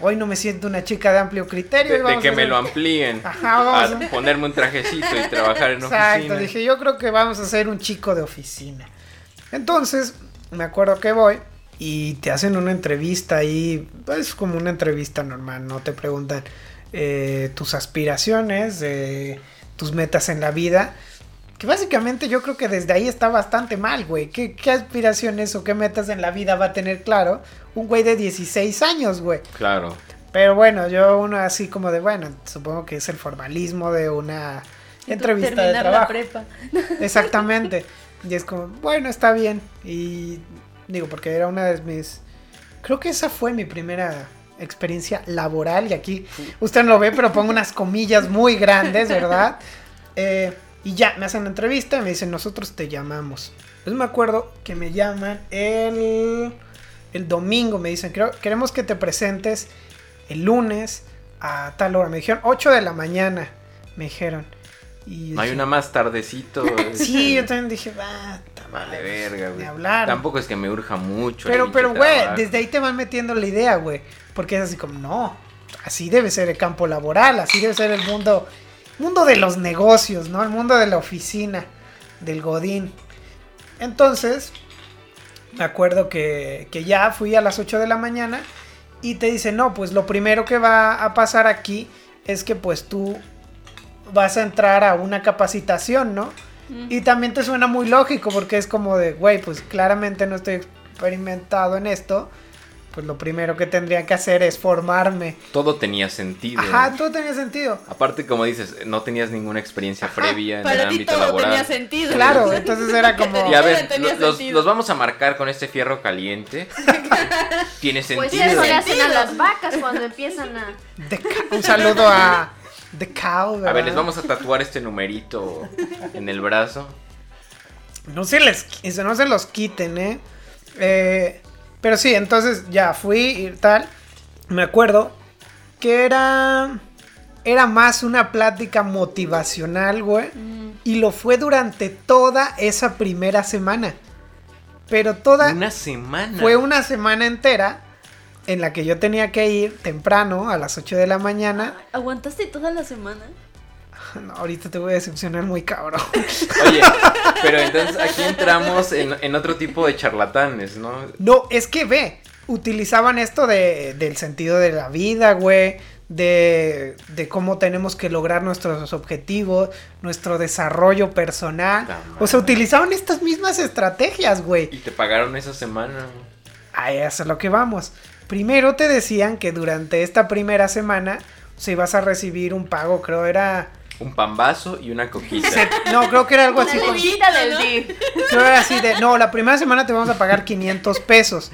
Hoy no me siento una chica de amplio criterio. y De, que a me lo amplíen. Ajá, vamos a a- ponerme un trajecito y trabajar en Exacto, oficina. dije, yo creo que vamos a ser un chico de oficina. Entonces, me acuerdo que voy y te hacen una entrevista ahí, es como una entrevista normal, no te preguntan eh, tus aspiraciones, eh, tus metas en la vida. Que básicamente yo creo que desde ahí está bastante mal, güey. ¿Qué, ¿Qué aspiraciones o qué metas en la vida va a tener claro un güey de 16 años, güey? Claro. Pero bueno, yo uno así como de, bueno, supongo que es el formalismo de una entrevista de Terminar la trabajo. prepa. Exactamente. Y es como, bueno, está bien. Y digo, porque era una de mis... Creo que esa fue mi primera experiencia laboral. Y aquí usted no lo ve, pero pongo unas comillas muy grandes, ¿verdad? Eh, y ya, me hacen la entrevista y me dicen, nosotros te llamamos. Entonces me acuerdo que me llaman el, el domingo. Me dicen, "Creo- queremos que te presentes el lunes a tal hora. Me dijeron 8 de la mañana. Me dijeron. Y yo No hay una más tardecito. Sí, yo también dije, va, Vale, verga, güey. hablar. Tampoco es que me urja mucho. Pero, pero, güey, desde ahí te van metiendo la idea, güey. Porque es así como, no, así debe ser el campo laboral, así debe ser el mundo, mundo de los negocios, ¿no? El mundo de la oficina, del godín. Entonces, me acuerdo que, que ya fui a las 8 de la mañana y te dice, no, pues lo primero que va a pasar aquí es que pues tú vas a entrar a una capacitación, ¿no? Y también te suena muy lógico porque es como de, güey, pues claramente no estoy experimentado en esto. Pues lo primero que tendría que hacer es formarme. Todo tenía sentido. Ajá, todo tenía sentido. Aparte, como dices, no tenías ninguna experiencia previa en el Para ti ámbito todo laboral. tenía sentido. Claro, entonces era como... Y a Todo ver, tenía lo- los, sentido. los vamos a marcar con este fierro caliente. Tiene Pues sentido. eso le hacen a las vacas cuando empiezan a... The Cow- un saludo a The Cow. a ver, les vamos a tatuar este numerito en el brazo. No se les eso no se los quiten, ¿eh? Eh, Pero sí, entonces ya fui y tal. Me acuerdo que era era más una plática motivacional, güey, y lo fue durante toda esa primera semana. Pero toda Una semana. fue una semana entera en la que yo tenía que ir temprano a las 8 de la mañana. ¿Aguantaste toda la semana? No, ahorita te voy a decepcionar muy cabrón. Oye, pero entonces aquí entramos en, en otro tipo de charlatanes, ¿no? No, es que ve, utilizaban esto de, del sentido de la vida, güey, de, de cómo tenemos que lograr nuestros objetivos, nuestro desarrollo personal. O sea, utilizaban estas mismas estrategias, güey. Y te pagaron esa semana. A eso es lo que vamos. Primero te decían que durante esta primera semana se ibas a recibir un pago, creo era... Un pambazo y una coquita. No, creo que era algo Una así. con- del DIF. Creo era así de... No, la primera semana te vamos a pagar 500 pesos.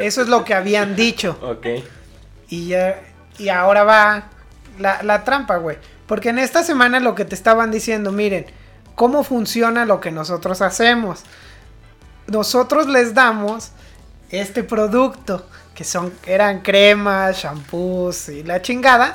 Eso es lo que habían dicho. Ok. Y ya, y ahora va la, la trampa, güey. Porque en esta semana lo que te estaban diciendo, miren, cómo funciona lo que nosotros hacemos. Nosotros les damos este producto, que son, eran cremas, shampoos y la chingada.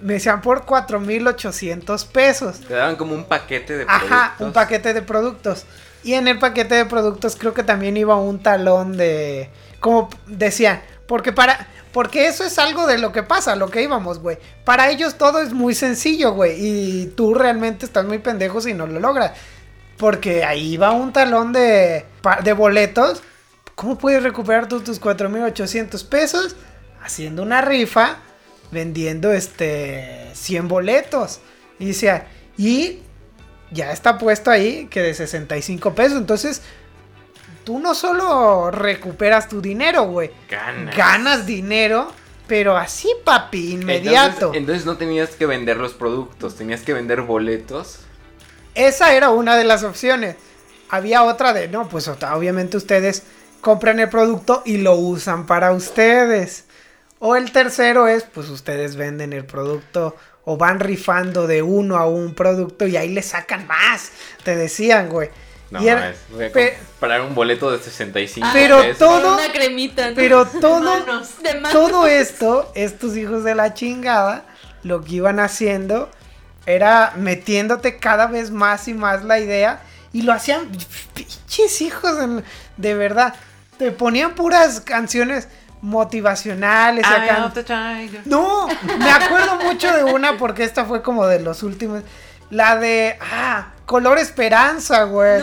Me decían por 4,800 pesos. Te daban como un paquete de Ajá, productos. un paquete de productos. Y en el paquete de productos creo que también iba un talón de... Como decían, porque para... Porque eso es algo de lo que pasa, lo que íbamos, güey. Para ellos todo es muy sencillo, güey. Y tú realmente estás muy pendejo si no lo logras. Porque ahí va un talón de, de boletos. ¿Cómo puedes recuperar tú tus 4.800 pesos? Haciendo una rifa, vendiendo este 100 boletos. Y dice, y ya está puesto ahí que de 65 pesos. Entonces, tú no solo recuperas tu dinero, güey. Ganas. Ganas dinero, pero así, papi, inmediato. Entonces, entonces no tenías que vender los productos, tenías que vender boletos. Esa era una de las opciones. Había otra de, no, pues obviamente ustedes compran el producto y lo usan para ustedes. O el tercero es, pues ustedes venden el producto o van rifando de uno a un producto y ahí le sacan más. Te decían, güey. No, Y era- es- voy a pe- comprar un boleto de 65 Pero pesos. todo- Una cremita. ¿no? Pero todo, Manos. De manos. todo esto, estos hijos de la chingada, lo que iban haciendo era metiéndote cada vez más y más la idea y lo hacían pinches hijos de, de verdad. Te ponían puras canciones motivacionales. acá-. No, me acuerdo mucho de una porque esta fue como de los últimos. La de, ah, Color Esperanza, güey.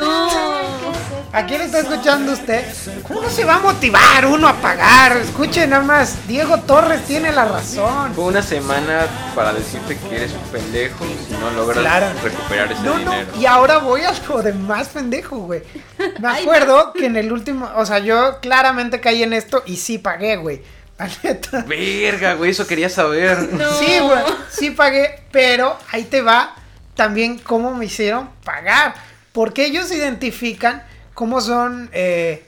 ¿A quién está escuchando usted? ¿Cómo no se va a motivar uno a pagar? Escuchen nada más, Diego Torres tiene la razón. Fue una semana para decirte que eres un pendejo si no logras Claro. recuperar ese No, no, dinero. y ahora voy a lo de más pendejo, güey. Me acuerdo que en el último, o sea, yo claramente caí en esto y sí pagué, güey. La neta. Verga, güey, eso quería saber. Sí, güey, sí pagué, pero ahí te va también cómo me hicieron pagar. Porque ellos identifican cómo son, eh,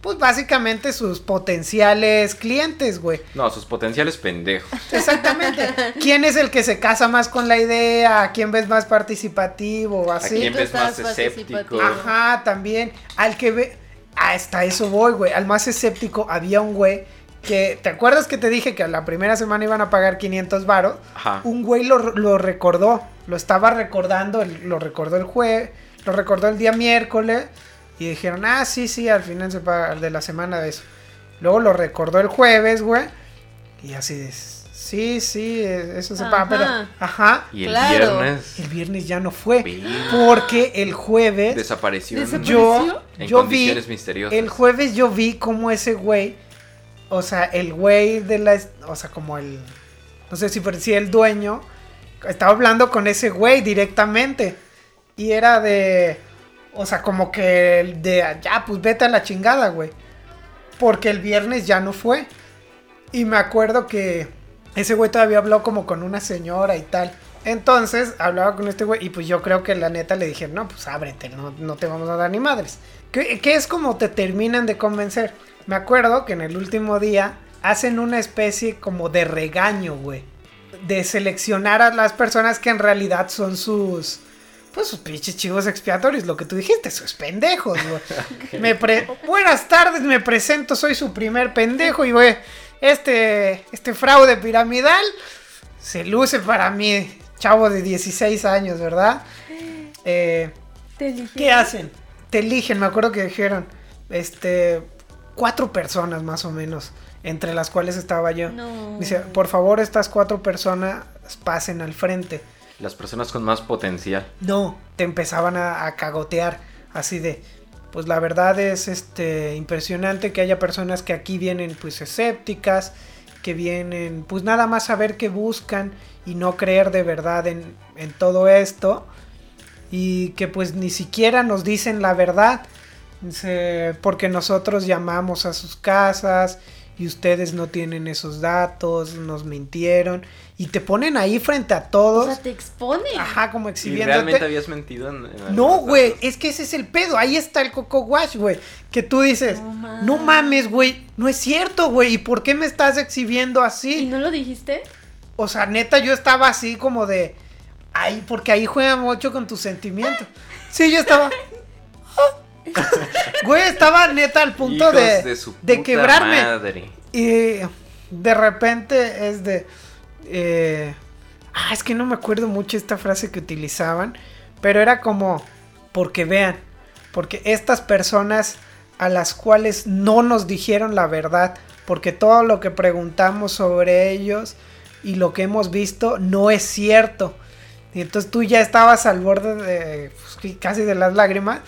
pues básicamente sus potenciales clientes, güey. No, sus potenciales pendejos. Exactamente. ¿Quién es el que se casa más con la idea? ¿A quién ves más participativo? o ¿A Así. quién ves más escéptico? participativo. Ajá, también. Al que ve. Hasta eso voy, güey. Al más escéptico había un güey que. ¿Te acuerdas que te dije que a la primera semana iban a pagar 500 varos? Ajá. Un güey lo, lo recordó. Lo estaba recordando. el- lo recordó el jueves. Lo recordó el día miércoles. Y dijeron, ah, sí, sí, al final se paga de la semana de eso. Luego lo recordó el jueves, güey. Y así de. Sí, sí, eh, eso se paga, pero. Ajá. Y el Claro. viernes El viernes ya no fue. Porque el jueves. desapareció. Yo, En yo vi, misteriosas. el jueves yo vi como ese güey, o sea, el güey de la, es- o sea, como el, no sé si parecía el dueño, estaba hablando con ese güey directamente y era de, o sea, como que de, ya, pues vete a la chingada, güey, porque el viernes ya no fue y me acuerdo que ese güey todavía habló como con una señora y tal. Entonces hablaba con este güey y pues yo creo que la neta le dijeron, no, pues ábrete, no, no te vamos a dar ni madres. Que, que es como te terminan de convencer. Me acuerdo que en el último día hacen una especie como de regaño, güey. De seleccionar a las personas que en realidad son sus... Pues sus pinches chivos expiatorios, lo que tú dijiste, sus pendejos. Me pre- Buenas tardes, me presento, soy su primer pendejo y güey, este, este fraude piramidal se luce para mí, chavo de 16 años, ¿verdad? Eh, Te. ¿Qué hacen? Te eligen, me acuerdo que dijeron, este, cuatro personas más o menos, entre las cuales estaba yo. No. Dice, por favor, estas cuatro personas pasen al frente. Las personas con más potencial. No, te empezaban a, a cagotear, así de, pues la verdad es este impresionante que haya personas que aquí vienen pues escépticas, que vienen pues nada más a ver qué buscan y no creer de verdad en, en todo esto y que pues ni siquiera nos dicen la verdad se- porque nosotros llamamos a sus casas y ustedes no tienen esos datos, nos mintieron y te ponen ahí frente a O todos. sea, te exponen. Ajá, como ¿Y exhibiéndote. realmente habías mentido en, en No, güey, es que ese es el pedo. Ahí está el Coco Wash, güey. Que tú dices, No no, mames. güey, no es cierto, güey. ¿Y por qué me estás exhibiendo ¿Y así? no lo dijiste? O sea, neta, yo estaba así como de. Ay, porque ahí juega mucho con tus sentimientos. Sí, yo estaba. Güey, estaba neta al punto de, de, quebrarme. madre. Y de repente es de... eh, ah, es que no me acuerdo mucho esta frase que utilizaban, pero era como, porque vean, porque estas personas a las cuales no nos dijeron la verdad, porque todo lo que preguntamos sobre ellos y lo que hemos visto no es cierto. Y entonces tú ya estabas al borde de pues, casi de las lágrimas.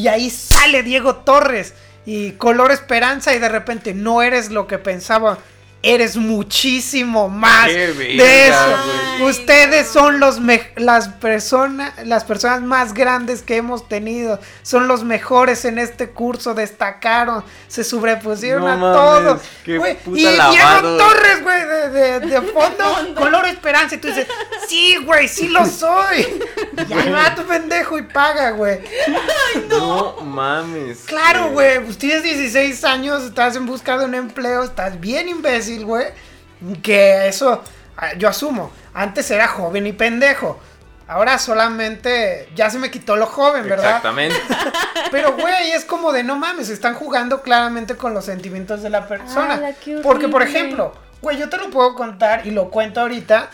Y ahí sale Diego Torres y color esperanza y de repente no eres lo que pensaba. Eres muchísimo más Qué de eso. Ustedes son los las personas las personas más grandes que hemos tenido. Son los mejores en este curso. Destacaron, se sobrepusieron No a mames, todos. qué Güey, puta y. Diego Torres, güey, de, de- de fondo, color esperanza. Y tú dices, sí, güey, sí lo soy. Y ahí va tu pendejo y paga, güey. No mames. Claro, güey, pues tienes 16 años, estás en busca de un empleo, estás bien imbécil, güey. Que eso, ah, yo asumo, antes era joven y pendejo. Ahora solamente ya se me quitó lo joven, ¿verdad? Exactamente. Pero, güey, es como de no mames, están jugando claramente con los sentimientos de la persona. Porque, por ejemplo, güey, yo te lo puedo contar y lo cuento ahorita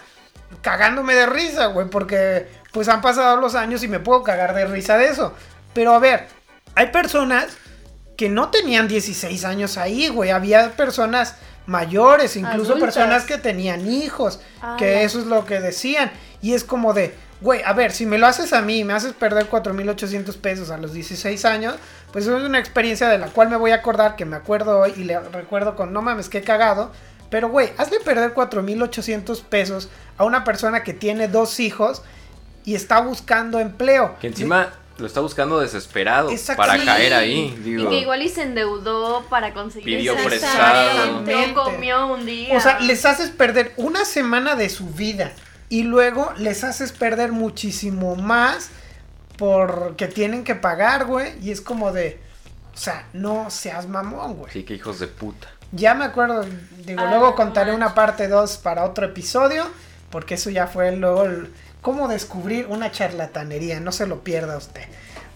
cagándome de risa, güey, porque pues han pasado los años y me puedo cagar de risa de eso. Pero a ver, hay personas que no tenían 16 años ahí, güey. Había personas mayores, incluso Adultas. personas que tenían hijos, Ala. que eso es lo que decían. Y es como de, güey, a ver, si me lo haces a mí y me haces perder 4.800 pesos a los 16 años, pues eso es una experiencia de la cual me voy a acordar, que me acuerdo hoy y le recuerdo con, no mames, qué cagado. Pero, güey, hazle perder 4.800 pesos a una persona que tiene dos hijos y está buscando empleo. Que encima lo está buscando desesperado Exacto. para caer ahí. Y Digo, que igual y se endeudó para conseguir Pidió esa prestado. No comió un día. O sea, les haces perder una semana de su vida y luego les haces perder muchísimo más porque tienen que pagar, güey. Y es como de, o sea, no seas mamón, güey. sí, que hijos de puta. Ya me acuerdo, digo, Ah, luego no contaré manches. una parte 2 para otro episodio, porque eso ya fue luego el, cómo descubrir una charlatanería, no se lo pierda usted.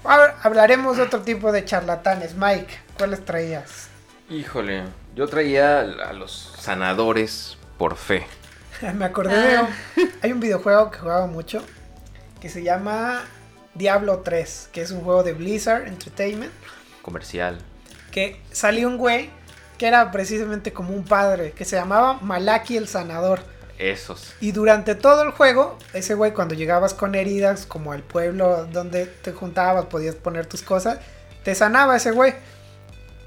Ahora hablaremos de otro tipo de charlatanes. Mike, ¿cuáles traías? Híjole, yo traía a los sanadores por fe. Me acordé de Ah. hay un videojuego que jugaba mucho que se llama Diablo 3, que es un juego de Blizzard Entertainment, Comercial. que salió un güey que era precisamente como un padre, que se llamaba Malaki el Sanador. Y durante todo el juego, ese güey cuando llegabas con heridas, como al pueblo donde te juntabas, podías poner tus cosas, te sanaba ese güey.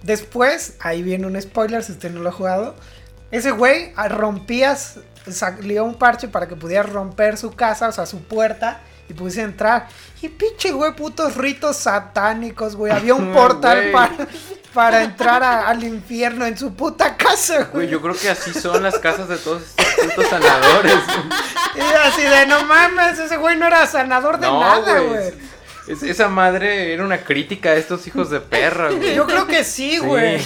Después, ahí viene un spoiler si usted no lo ha jugado. Ese güey rompías, salió un parche para que pudieras romper su casa, o sea, su puerta, y pudiese entrar. Y pinche güey, putos ritos satánicos, güey. Había un portal para, para entrar a- al infierno en su puta casa, Güey, güey. yo creo que así son las casas de todos estos putos sanadores. Y así de no mames, ese güey no era sanador de No, nada, güey. güey. Es- esa madre era una crítica a estos hijos de perra, güey. Yo creo que sí, güey.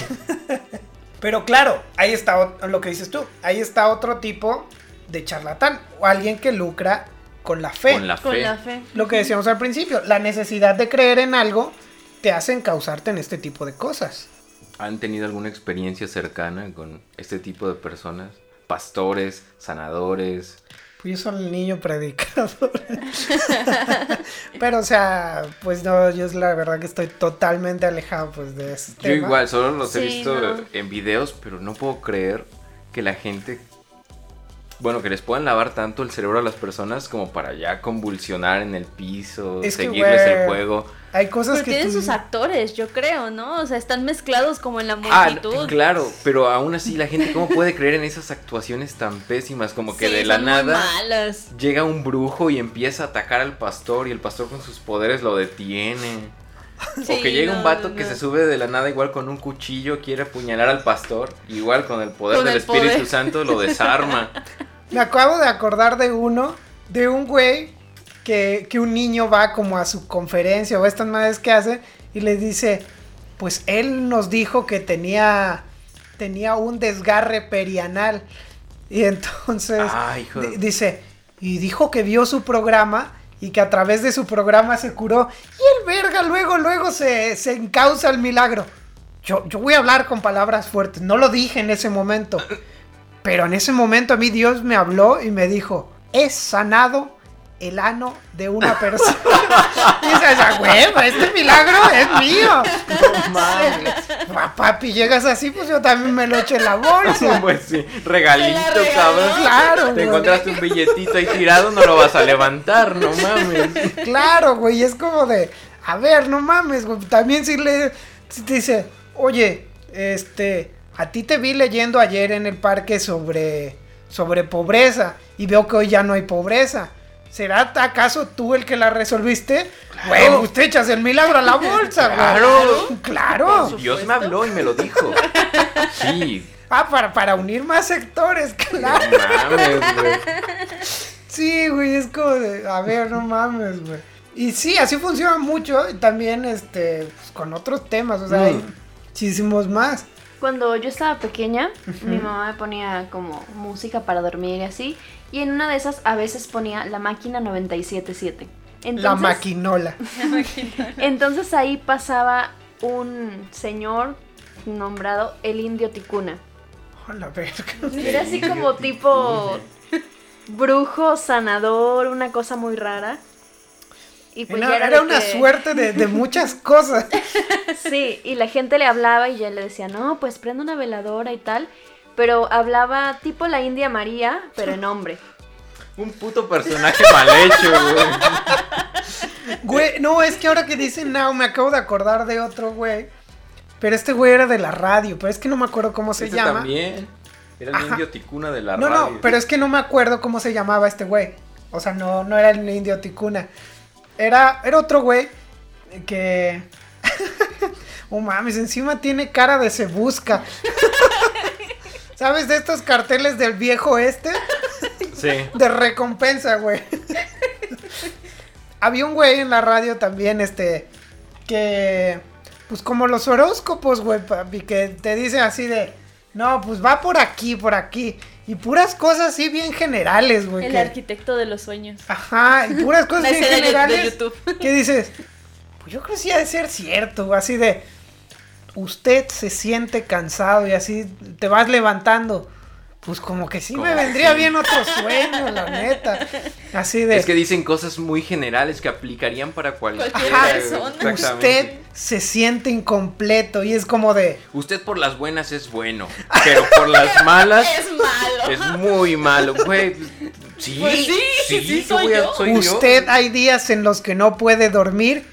Pero claro, ahí está lo que dices tú. Ahí está otro tipo de charlatán. O alguien que lucra con la fe. Con la Con fe. la fe. Lo que decíamos al principio. La necesidad de creer en algo te hacen causarte en este tipo de cosas. ¿Han tenido alguna experiencia cercana con este tipo de personas? Pastores, sanadores. Pues yo soy el niño predicador. Pero, o sea, pues no, yo es la verdad que estoy totalmente alejado pues de este Yo tema. igual, solo los he Sí, visto no. en videos, pero no puedo creer que la gente... Bueno, que les puedan lavar tanto el cerebro a las personas como para ya convulsionar en el piso, Es que, seguirles el juego. Hay cosas Pero que tienen tú- sus actores, yo creo, ¿no? O sea, están mezclados como en la Ah, multitud. claro, pero aún así la gente cómo puede creer en esas actuaciones tan pésimas como que Sí, de la nada malas. llega un brujo y empieza a atacar al pastor y el pastor con sus poderes lo detiene. o Sí, que llega no, un vato no, que se sube de la nada igual con un cuchillo, quiere apuñalar al pastor, igual con el poder Con del el Espíritu poder. Santo lo desarma. Me acabo de acordar de uno, de un güey que, que un niño va como a su conferencia o estas madres que hace y le dice, pues él nos dijo que tenía, tenía un desgarre perianal. Y entonces Ah, hijo de- di- dice, y dijo que vio su programa y que a través de su programa se curó. Y el verga luego, luego se, se encausa el milagro. Yo, yo voy a hablar con palabras fuertes, no lo dije en ese momento. Pero en ese momento a mí Dios me habló y me dijo, es sanado el ano de una persona. y dices, a huevo, este milagro es mío. No mames. Pa- Papi, llegas así, pues yo también me lo echo en la bolsa. pues sí, regalito, cabrón. Claro, Te encontraste un billetito ahí tirado, no lo vas a levantar, no mames. Claro, güey, es como de, a ver, no mames, güey. También si le si te dice, oye, este, a ti te vi leyendo ayer en el parque sobre, sobre pobreza y veo que hoy ya no hay pobreza. ¿Será acaso tú el que la resolviste? Güey, pues te echas el milagro a la bolsa, güey. Claro. Claro. Dios me habló y me lo dijo. Sí, Ah, para, para unir más sectores, no claro. mames, güey. Sí, güey, es como de, a ver, no mames, güey. Y sí, así funciona mucho, y también, este, pues, con otros temas, o sea, hay Mm. muchísimos más. Cuando yo estaba pequeña, mi mamá me ponía como música para dormir y así. Y en una de esas a veces ponía la máquina 977. Entonces, La maquinola. entonces ahí pasaba un señor nombrado el indio Ticuna. A la verga. Era así como tipo brujo, sanador, una cosa muy rara. Y pues Era, ya era, una que- suerte de, de muchas cosas. Sí, y la gente le hablaba y ya le decía, no, pues prende una veladora y tal. Pero hablaba tipo la India María, pero en hombre. Un puto personaje mal hecho, güey. Güey, no, es que ahora que dicen Now me acabo de acordar de otro güey. Pero este güey era de la radio, pero es que no me acuerdo cómo se Este llama. también. Era el Ajá. indio ticuna de la No, radio. no, pero es que no me acuerdo cómo se llamaba este güey. O sea, no, no era el indio Ticuna. Era, era otro güey que. oh mames, encima tiene cara de se busca. ¿Sabes de estos carteles del viejo este? Sí. De recompensa, güey. Había un güey en la radio también, este, que, pues como los horóscopos, güey, papi, que te dice así de, no, pues va por aquí, por aquí. Y puras cosas así bien generales, güey. El que- arquitecto de los sueños. Ajá, y puras cosas bien escena de- de generales. YouTube. ¿Qué dices? Pues yo creo que sí ha de ser cierto, güey, así de, usted se siente cansado y así te vas levantando. Pues como que sí me vendría sí. bien otro sueño, la neta. Así de... Es que dicen cosas muy generales que aplicarían para. Cualquier Ajá, persona. Exactamente. usted se siente incompleto y es como de... Usted por las buenas es bueno, pero por las malas Es malo. es muy malo, güey. Sí, Pues sí, sí ¿qué soy voy a- yo. soy yo. Usted hay días en los que no puede dormir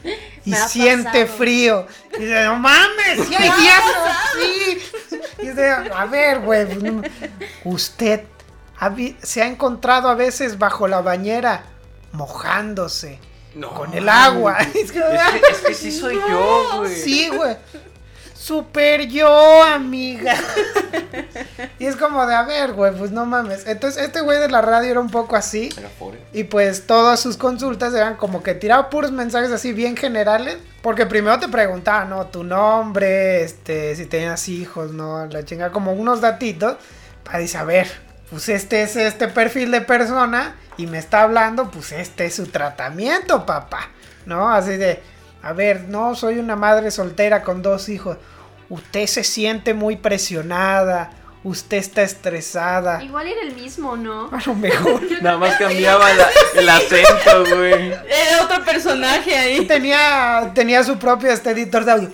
y siente pasado. frío. Y dice, no mames, sí hay días así. Y dice, a ver, güey, pues, usted ha se ha encontrado a veces bajo la bañera mojándose No, con el agua. Es que- Es que, es que sí soy yo, güey. Sí, güey. Super yo, amiga. y es como de, a ver, güey, pues no mames. Entonces, este güey de la radio era un poco así. Era. Y pues todas sus consultas eran como que tiraba puros mensajes así bien generales. Porque primero te preguntaban, ¿no? Tu nombre, este, si tenías hijos, ¿no? La chinga, como unos datitos. Para decir, a ver, pues este es este perfil de persona. Y me está hablando, pues este es su tratamiento, papá. ¿No? Así de, a ver, no, soy una madre soltera con dos hijos. Usted se siente muy presionada. Usted está estresada. Igual era el mismo, ¿no? A lo mejor. Nada más cambiaba la- el acento, güey. Era otro personaje ahí. tenía, tenía su propio este editor de audio.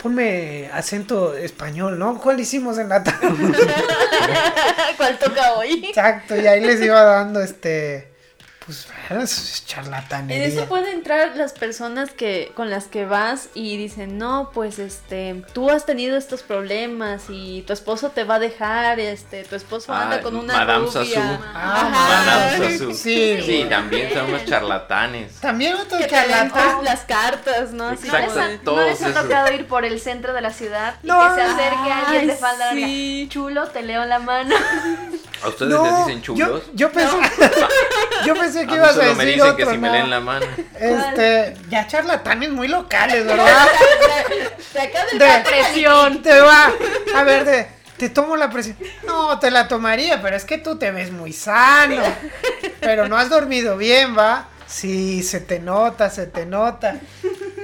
Ponme acento español, ¿no? ¿Cuál hicimos en la tarde? ¿Cuál toca hoy? Exacto, y ahí les iba dando este. Pues es En charlatanería. eso pueden entrar las personas que con las que vas y dicen, no, pues este, tú has tenido estos problemas y tu esposo te va a dejar, este, tu esposo Ah, anda con una Madame rubia. Sassou. Ah, Madame. Sassou. Sí. Sí, también son unos charlatanes. También otro Que te leen charlatán. pues, las cartas, ¿no? Así ¿No les, ha, no les ha tocado ir por el centro de la ciudad y No. que se acerque alguien de Ay, falda sí. Chulo, te leo la mano. ¿A ustedes No, les dicen chulos? yo pensé, yo pensé A que mí ibas a solo decir me dicen otro, que si me ¿no? leen la mano. Este, ya charlatanes muy locales, ¿verdad? Te acaba de De Presión. Te va, a ver, de, te tomo la presión. No, te la tomaría, pero es que tú te ves muy sano. Pero no has dormido bien, ¿va? Sí, se te nota, se te nota.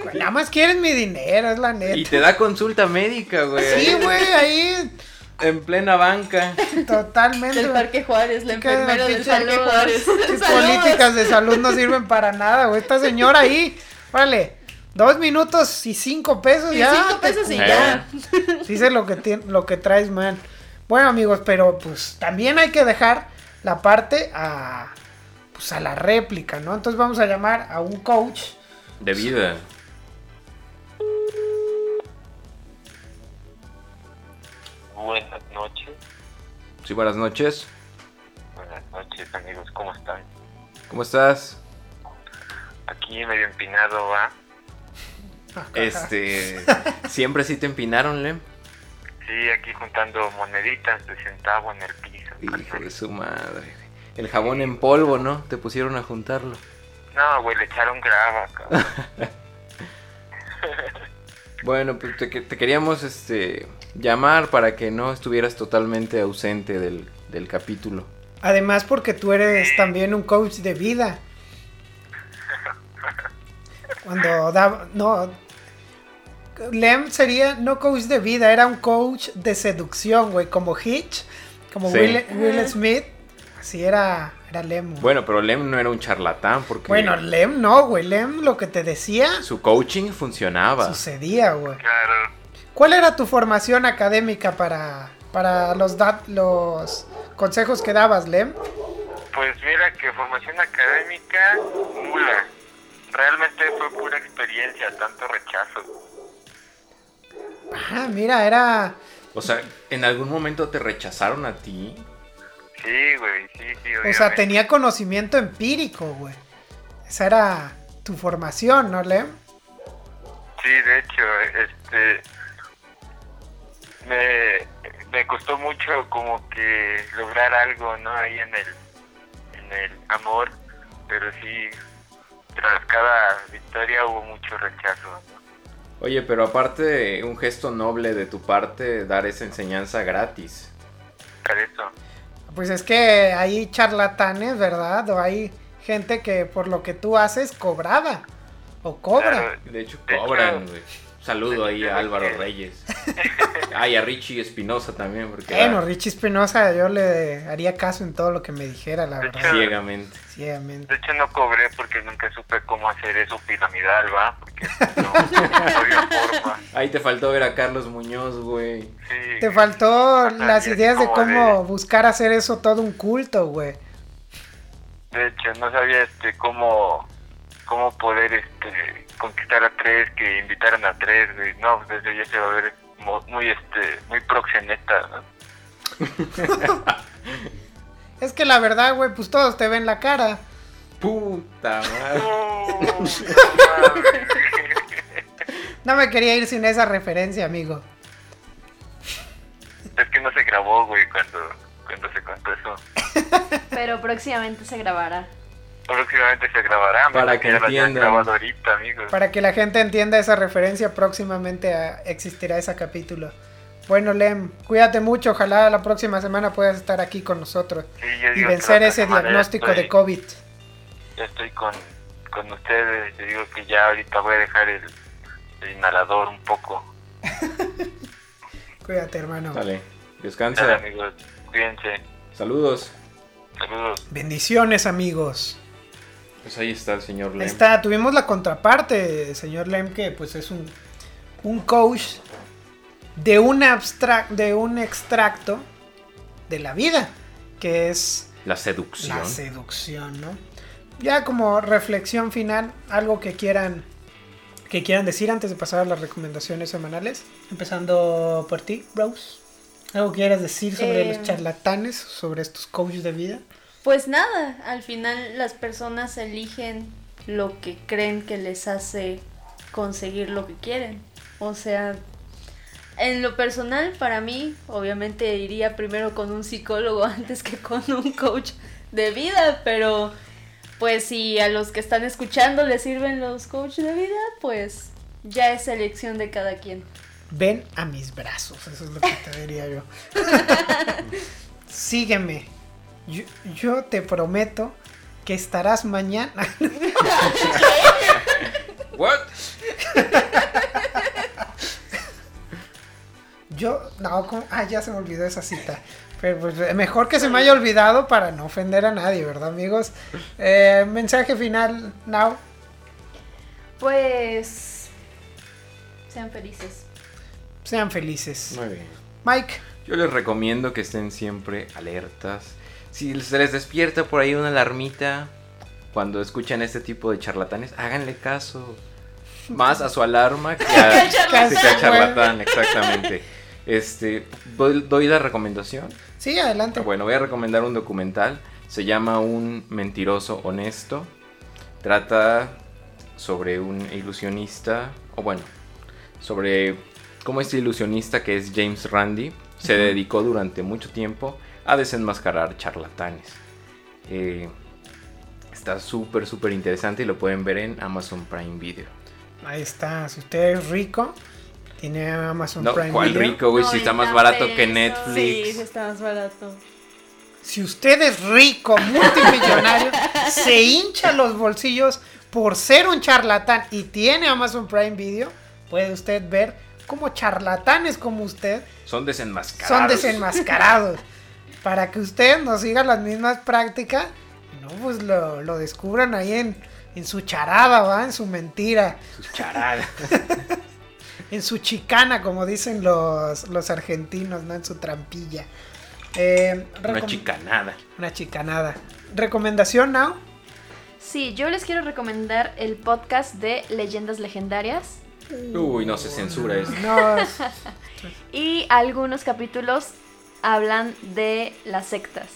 Pues nada más quieres mi dinero, es la neta. Y te da consulta médica, güey. Sí, güey, ahí En plena banca. totalmente. Del Parque Juárez, la enfermera del Parque saludos. Juárez. Sus políticas de salud no sirven para nada, güey. Esta señora ahí, órale, dos minutos y cinco pesos Y ya. cinco te pesos y Eh. ya. Dice lo que tien- lo que traes, man. Bueno, amigos, pero pues también hay que dejar la parte a pues a la réplica, ¿no? Entonces vamos a llamar a un coach. De vida. Buenas noches, Sí, buenas noches. buenas noches amigos, ¿cómo están? ¿Cómo estás? Aquí medio empinado va. Este. Siempre sí te empinaron, ¿le? Sí, aquí juntando moneditas de centavo en el piso. Hijo de su madre. El jabón en polvo, ¿no? Te pusieron a juntarlo. No, güey, le echaron grava, cabrón. Bueno, pues te, te queríamos este, llamar para que no estuvieras totalmente ausente del, del capítulo. Además porque tú eres también un coach de vida. Cuando da... No. Lem sería no coach de vida, era un coach de seducción, güey. Como Hitch, como Sí. Will, Will Smith. Así era, era Lem. güey. Bueno, pero Lem no era un charlatán porque Bueno, Lem no, güey. Lem lo que te decía su coaching funcionaba. sucedía, güey. Claro. ¿Cuál era tu formación académica para, para los, da- los consejos que dabas, Lem? Pues mira que formación académica nula. Realmente fue pura experiencia, tanto rechazo. Ah, mira, era... O sea, ¿en algún momento te rechazaron a ti? Sí, güey, sí, sí, O sea, obviamente. tenía conocimiento empírico, güey. Esa era tu formación, ¿no, Lem? Sí, de hecho, este... Me, me costó mucho como que lograr algo, ¿no? Ahí en el, en el amor, pero sí, tras cada victoria hubo mucho rechazo, ¿no? Oye, pero aparte, un gesto noble de tu parte, dar esa enseñanza gratis. Por eso. Pues es que hay charlatanes, ¿verdad? O hay gente que por lo que tú haces cobraba. O cobra. Claro, De hecho, cobran, güey. Saludo ahí a Álvaro que- Reyes. Ay, a Richie Espinosa también, porque Bueno, ah, Richie Espinosa, yo le haría caso en todo lo que me dijera, la De verdad. hecho- ciegamente. Ciegamente. De hecho no cobré porque nunca supe cómo hacer eso piramidal, ¿va? Porque no, no había forma. Ahí te faltó ver a Carlos Muñoz, güey. Sí. Te faltó Ajá, las y ideas de cómo de- buscar hacer eso todo un culto, güey. De hecho, no sabía este cómo cómo poder este conquistar a tres, que invitaran a tres, güey. No, desde ya se va a ver muy este muy proxeneta, ¿no? Es que la verdad, güey, pues todos te ven la cara. Puta madre. No me quería ir sin esa referencia, amigo. es que no se grabó, güey, cuando cuando se contó eso. Pero próximamente se grabará. Próximamente se grabará, Para que entiendan. ahorita, amigos. Para que la gente entienda esa referencia, próximamente ah, existirá ese capítulo. Bueno, Lem, cuídate mucho. Ojalá la próxima semana puedas estar aquí con nosotros Sí, yo y vencer ese diagnóstico estoy- de COVID. Ya estoy con, con ustedes. Yo digo que ya ahorita voy a dejar el, el inhalador un poco. Cuídate, hermano. Dale, Dale, descansa. amigos. Cuídense. Saludos. Saludos. Bendiciones, amigos. Pues ahí está el señor Ahí Lem. está, tuvimos la contraparte, señor Lem, que pues es un, un coach de un abstract, de un extracto de la vida, que es La seducción. la seducción, ¿no? Ya como reflexión final, algo que quieran que quieran decir antes de pasar a las recomendaciones semanales, empezando por ti, Rose. ¿Algo que quieras decir sobre Eh, los charlatanes, sobre estos coaches de vida? Pues nada, al final las personas eligen lo que creen que les hace conseguir lo que quieren. O sea, en lo personal, para mí, obviamente iría primero con un psicólogo antes que con un coach de vida, pero pues si a los que están escuchando les sirven los coaches de vida, pues ya es elección de cada quien. Ven a mis brazos, eso es lo que te diría yo. Sígueme. Yo, yo te prometo que estarás mañana. What? Yo, no, ¿cómo? ah, ya se me olvidó esa cita. Pero pues, mejor que se me haya olvidado para no ofender a nadie, ¿verdad, amigos? Eh, mensaje final, now. Pues. Sean felices. Sean felices. Muy bien. Mike, Yo les recomiendo que estén siempre alertas. Si se les despierta por ahí una alarmita cuando escuchan este tipo de charlatanes, háganle caso. Más a su alarma que a, que al charlatán, exactamente. Este, doy, doy la recomendación. sí, adelante. Bueno, voy a recomendar un documental. Se llama Un mentiroso honesto. Trata sobre un ilusionista, o bueno, sobre cómo este ilusionista que es James Randi se dedicó durante mucho tiempo a desenmascarar charlatanes. Eh, está súper, súper interesante y lo pueden ver en Amazon Prime Video. Ahí está. Si usted es rico Tiene Amazon No, Prime ¿cuál Video. rico, güey? Si está más barato que Netflix. sí está más barato. Si usted es rico, multimillonario, se hincha los bolsillos por ser un charlatán y tiene Amazon Prime Video, puede usted ver cómo charlatanes como usted Son desenmascarados. son desenmascarados. Para que usted no siga las mismas prácticas, no, pues lo, lo descubran ahí en, en su charada, ¿va? En su mentira, Sus charadas. en su chicana, como dicen los, los argentinos, ¿no? En su trampilla. Eh, Una chicanada. Una chicanada. ¿Recomendación, Now? Sí, yo les quiero recomendar el podcast de Leyendas Legendarias Uy, no se censura eso. No, y algunos capítulos hablan de las sectas.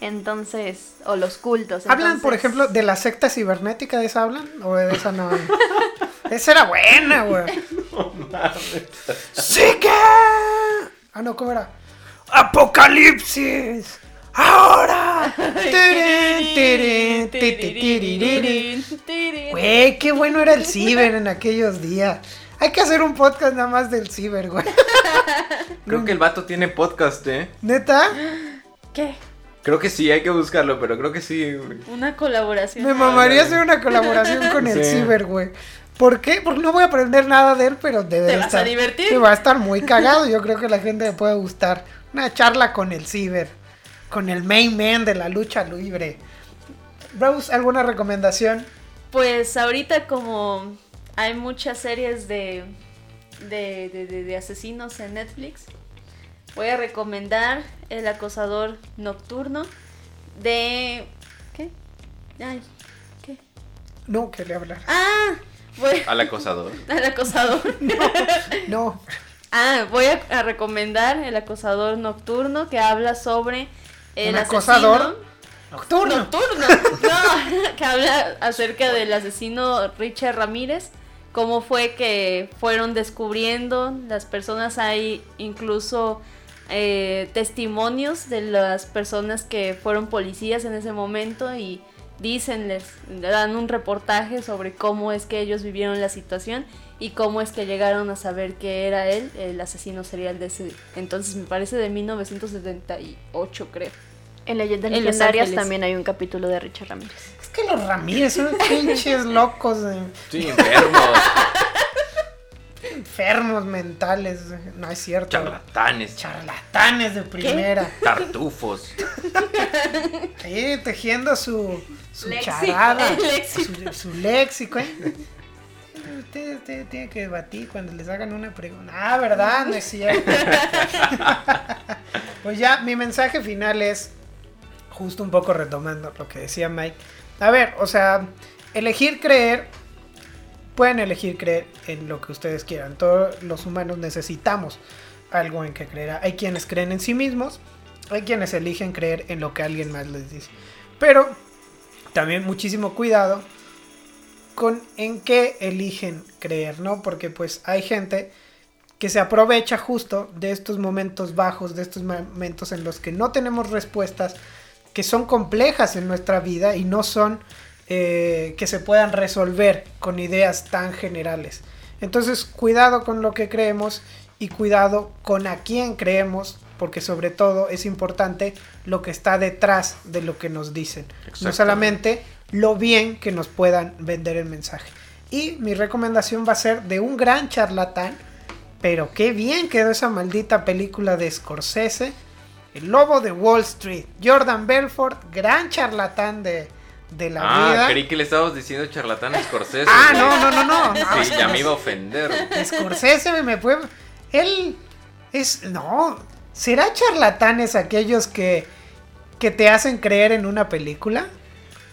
Entonces, o los cultos. ¿Hablan, por entonces- ejemplo, de la secta cibernética? ¿De esa hablan? ¿O de esa no? esa era buena, güey. ¡Sí que! Ah, no, ¿cómo era? ¡Apocalipsis! ¡Ahora! Güey, qué bueno era el ciber en aquellos días. Hay que hacer un podcast nada más del ciber, güey. Creo que el vato tiene podcast, ¿eh? ¿Neta? ¿Qué? Creo que sí, hay que buscarlo, pero creo que sí. güey. Una colaboración. Me mamaría hacer una colaboración con el Sí. ciber, güey. ¿Por qué? Porque no voy a aprender nada de él, pero debe Te de vas estar. a divertir. Te va a estar muy cagado. Yo creo que a la gente le puede gustar. Una charla con el ciber. Con el main man de la lucha libre. Rose, ¿alguna recomendación? Pues ahorita como hay muchas series de, de, de- de- de asesinos en Netflix, voy a recomendar El acosador nocturno de... ¿Qué? Ay, ¿qué? No, que le hablar. Ah, voy Al acosador. al acosador. No. Ah, voy a, a recomendar El acosador nocturno que habla sobre el ¿Un acosador? Nocturno. Nocturno. No, que habla acerca del asesino Richard Ramírez. Cómo fue que fueron descubriendo las personas. Hay incluso eh, testimonios de las personas que fueron policías en ese momento y dicen, les dan un reportaje sobre cómo es que ellos vivieron la situación y cómo es que llegaron a saber que era él el asesino serial de ese entonces me parece de 1978 creo. En Leyendas Legendarias también hay un capítulo de Richard Ramírez. Que los Ramírez son pinches locos, eh, Sí, enfermos, enfermos mentales. No es cierto. charlatanes, Charlatanes de primera. tartufos. Ahí tejiendo su, su Léxico. charada, Léxico. Su, su léxico, ¿eh? Usted, usted tiene que debatir cuando les hagan una pregunta. Ah, ¿verdad? No es cierto. pues ya, mi mensaje final es, justo un poco retomando lo que decía Mike. A ver, o sea, elegir creer, pueden elegir creer en lo que ustedes quieran. Todos los humanos necesitamos algo en que creer. Hay quienes creen en sí mismos, hay quienes eligen creer en lo que alguien más les dice. Pero también muchísimo cuidado con en qué eligen creer, ¿no? Porque pues hay gente que se aprovecha justo de estos momentos bajos, de estos momentos en los que no tenemos respuestas, que son complejas en nuestra vida y no son eh, que se puedan resolver con ideas tan generales. Entonces, cuidado con lo que creemos y cuidado con a quién creemos, porque sobre todo es importante lo que está detrás de lo que nos dicen. No solamente lo bien que nos puedan vender el mensaje. Y mi recomendación va a ser de un gran charlatán, pero qué bien quedó esa maldita película de Scorsese, El Lobo de Wall Street. Jordan Belfort, gran charlatán de, de la Ah, vida. creí que le estábamos diciendo charlatán a Scorsese. Ah, no, no, no. no, Sí, ya me iba a ofender. Scorsese me puede. Él es. No. ¿Será charlatanes aquellos que, que te hacen creer en una película?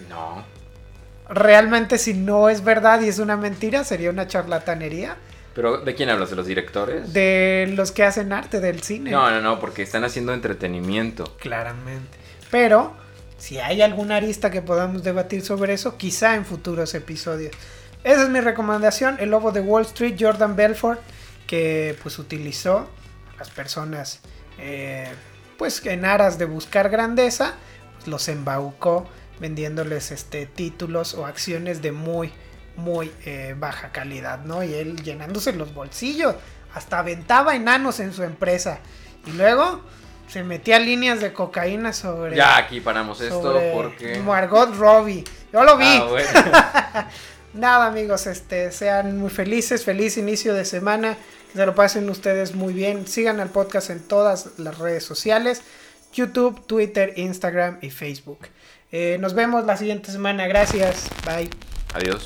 No. Realmente, si no es verdad y es una mentira, sería una charlatanería Pero, ¿de quién hablas? ¿De los directores? de los que hacen arte del cine. No, no, no, porque están haciendo entretenimiento. Claramente. Pero, si hay alguna arista que podamos debatir sobre eso, quizá en futuros episodios. Esa es mi recomendación, El Lobo de Wall Street, Jordan Belfort, que pues utilizó a las personas, eh, pues en aras de buscar grandeza, pues, los embaucó vendiéndoles este títulos o acciones de muy, muy eh, baja calidad, ¿no? Y él llenándose los bolsillos Hasta aventaba enanos en su empresa. Y luego se metía líneas de cocaína sobre. Ya aquí paramos esto porque. Margot Robbie. Yo lo vi. Ah, bueno. Nada, amigos, este, sean muy felices, feliz inicio de semana, que se lo pasen ustedes muy bien. Sigan al podcast en todas las redes sociales, YouTube, Twitter, Instagram y Facebook. Eh, nos vemos la siguiente semana, gracias, bye. Adiós.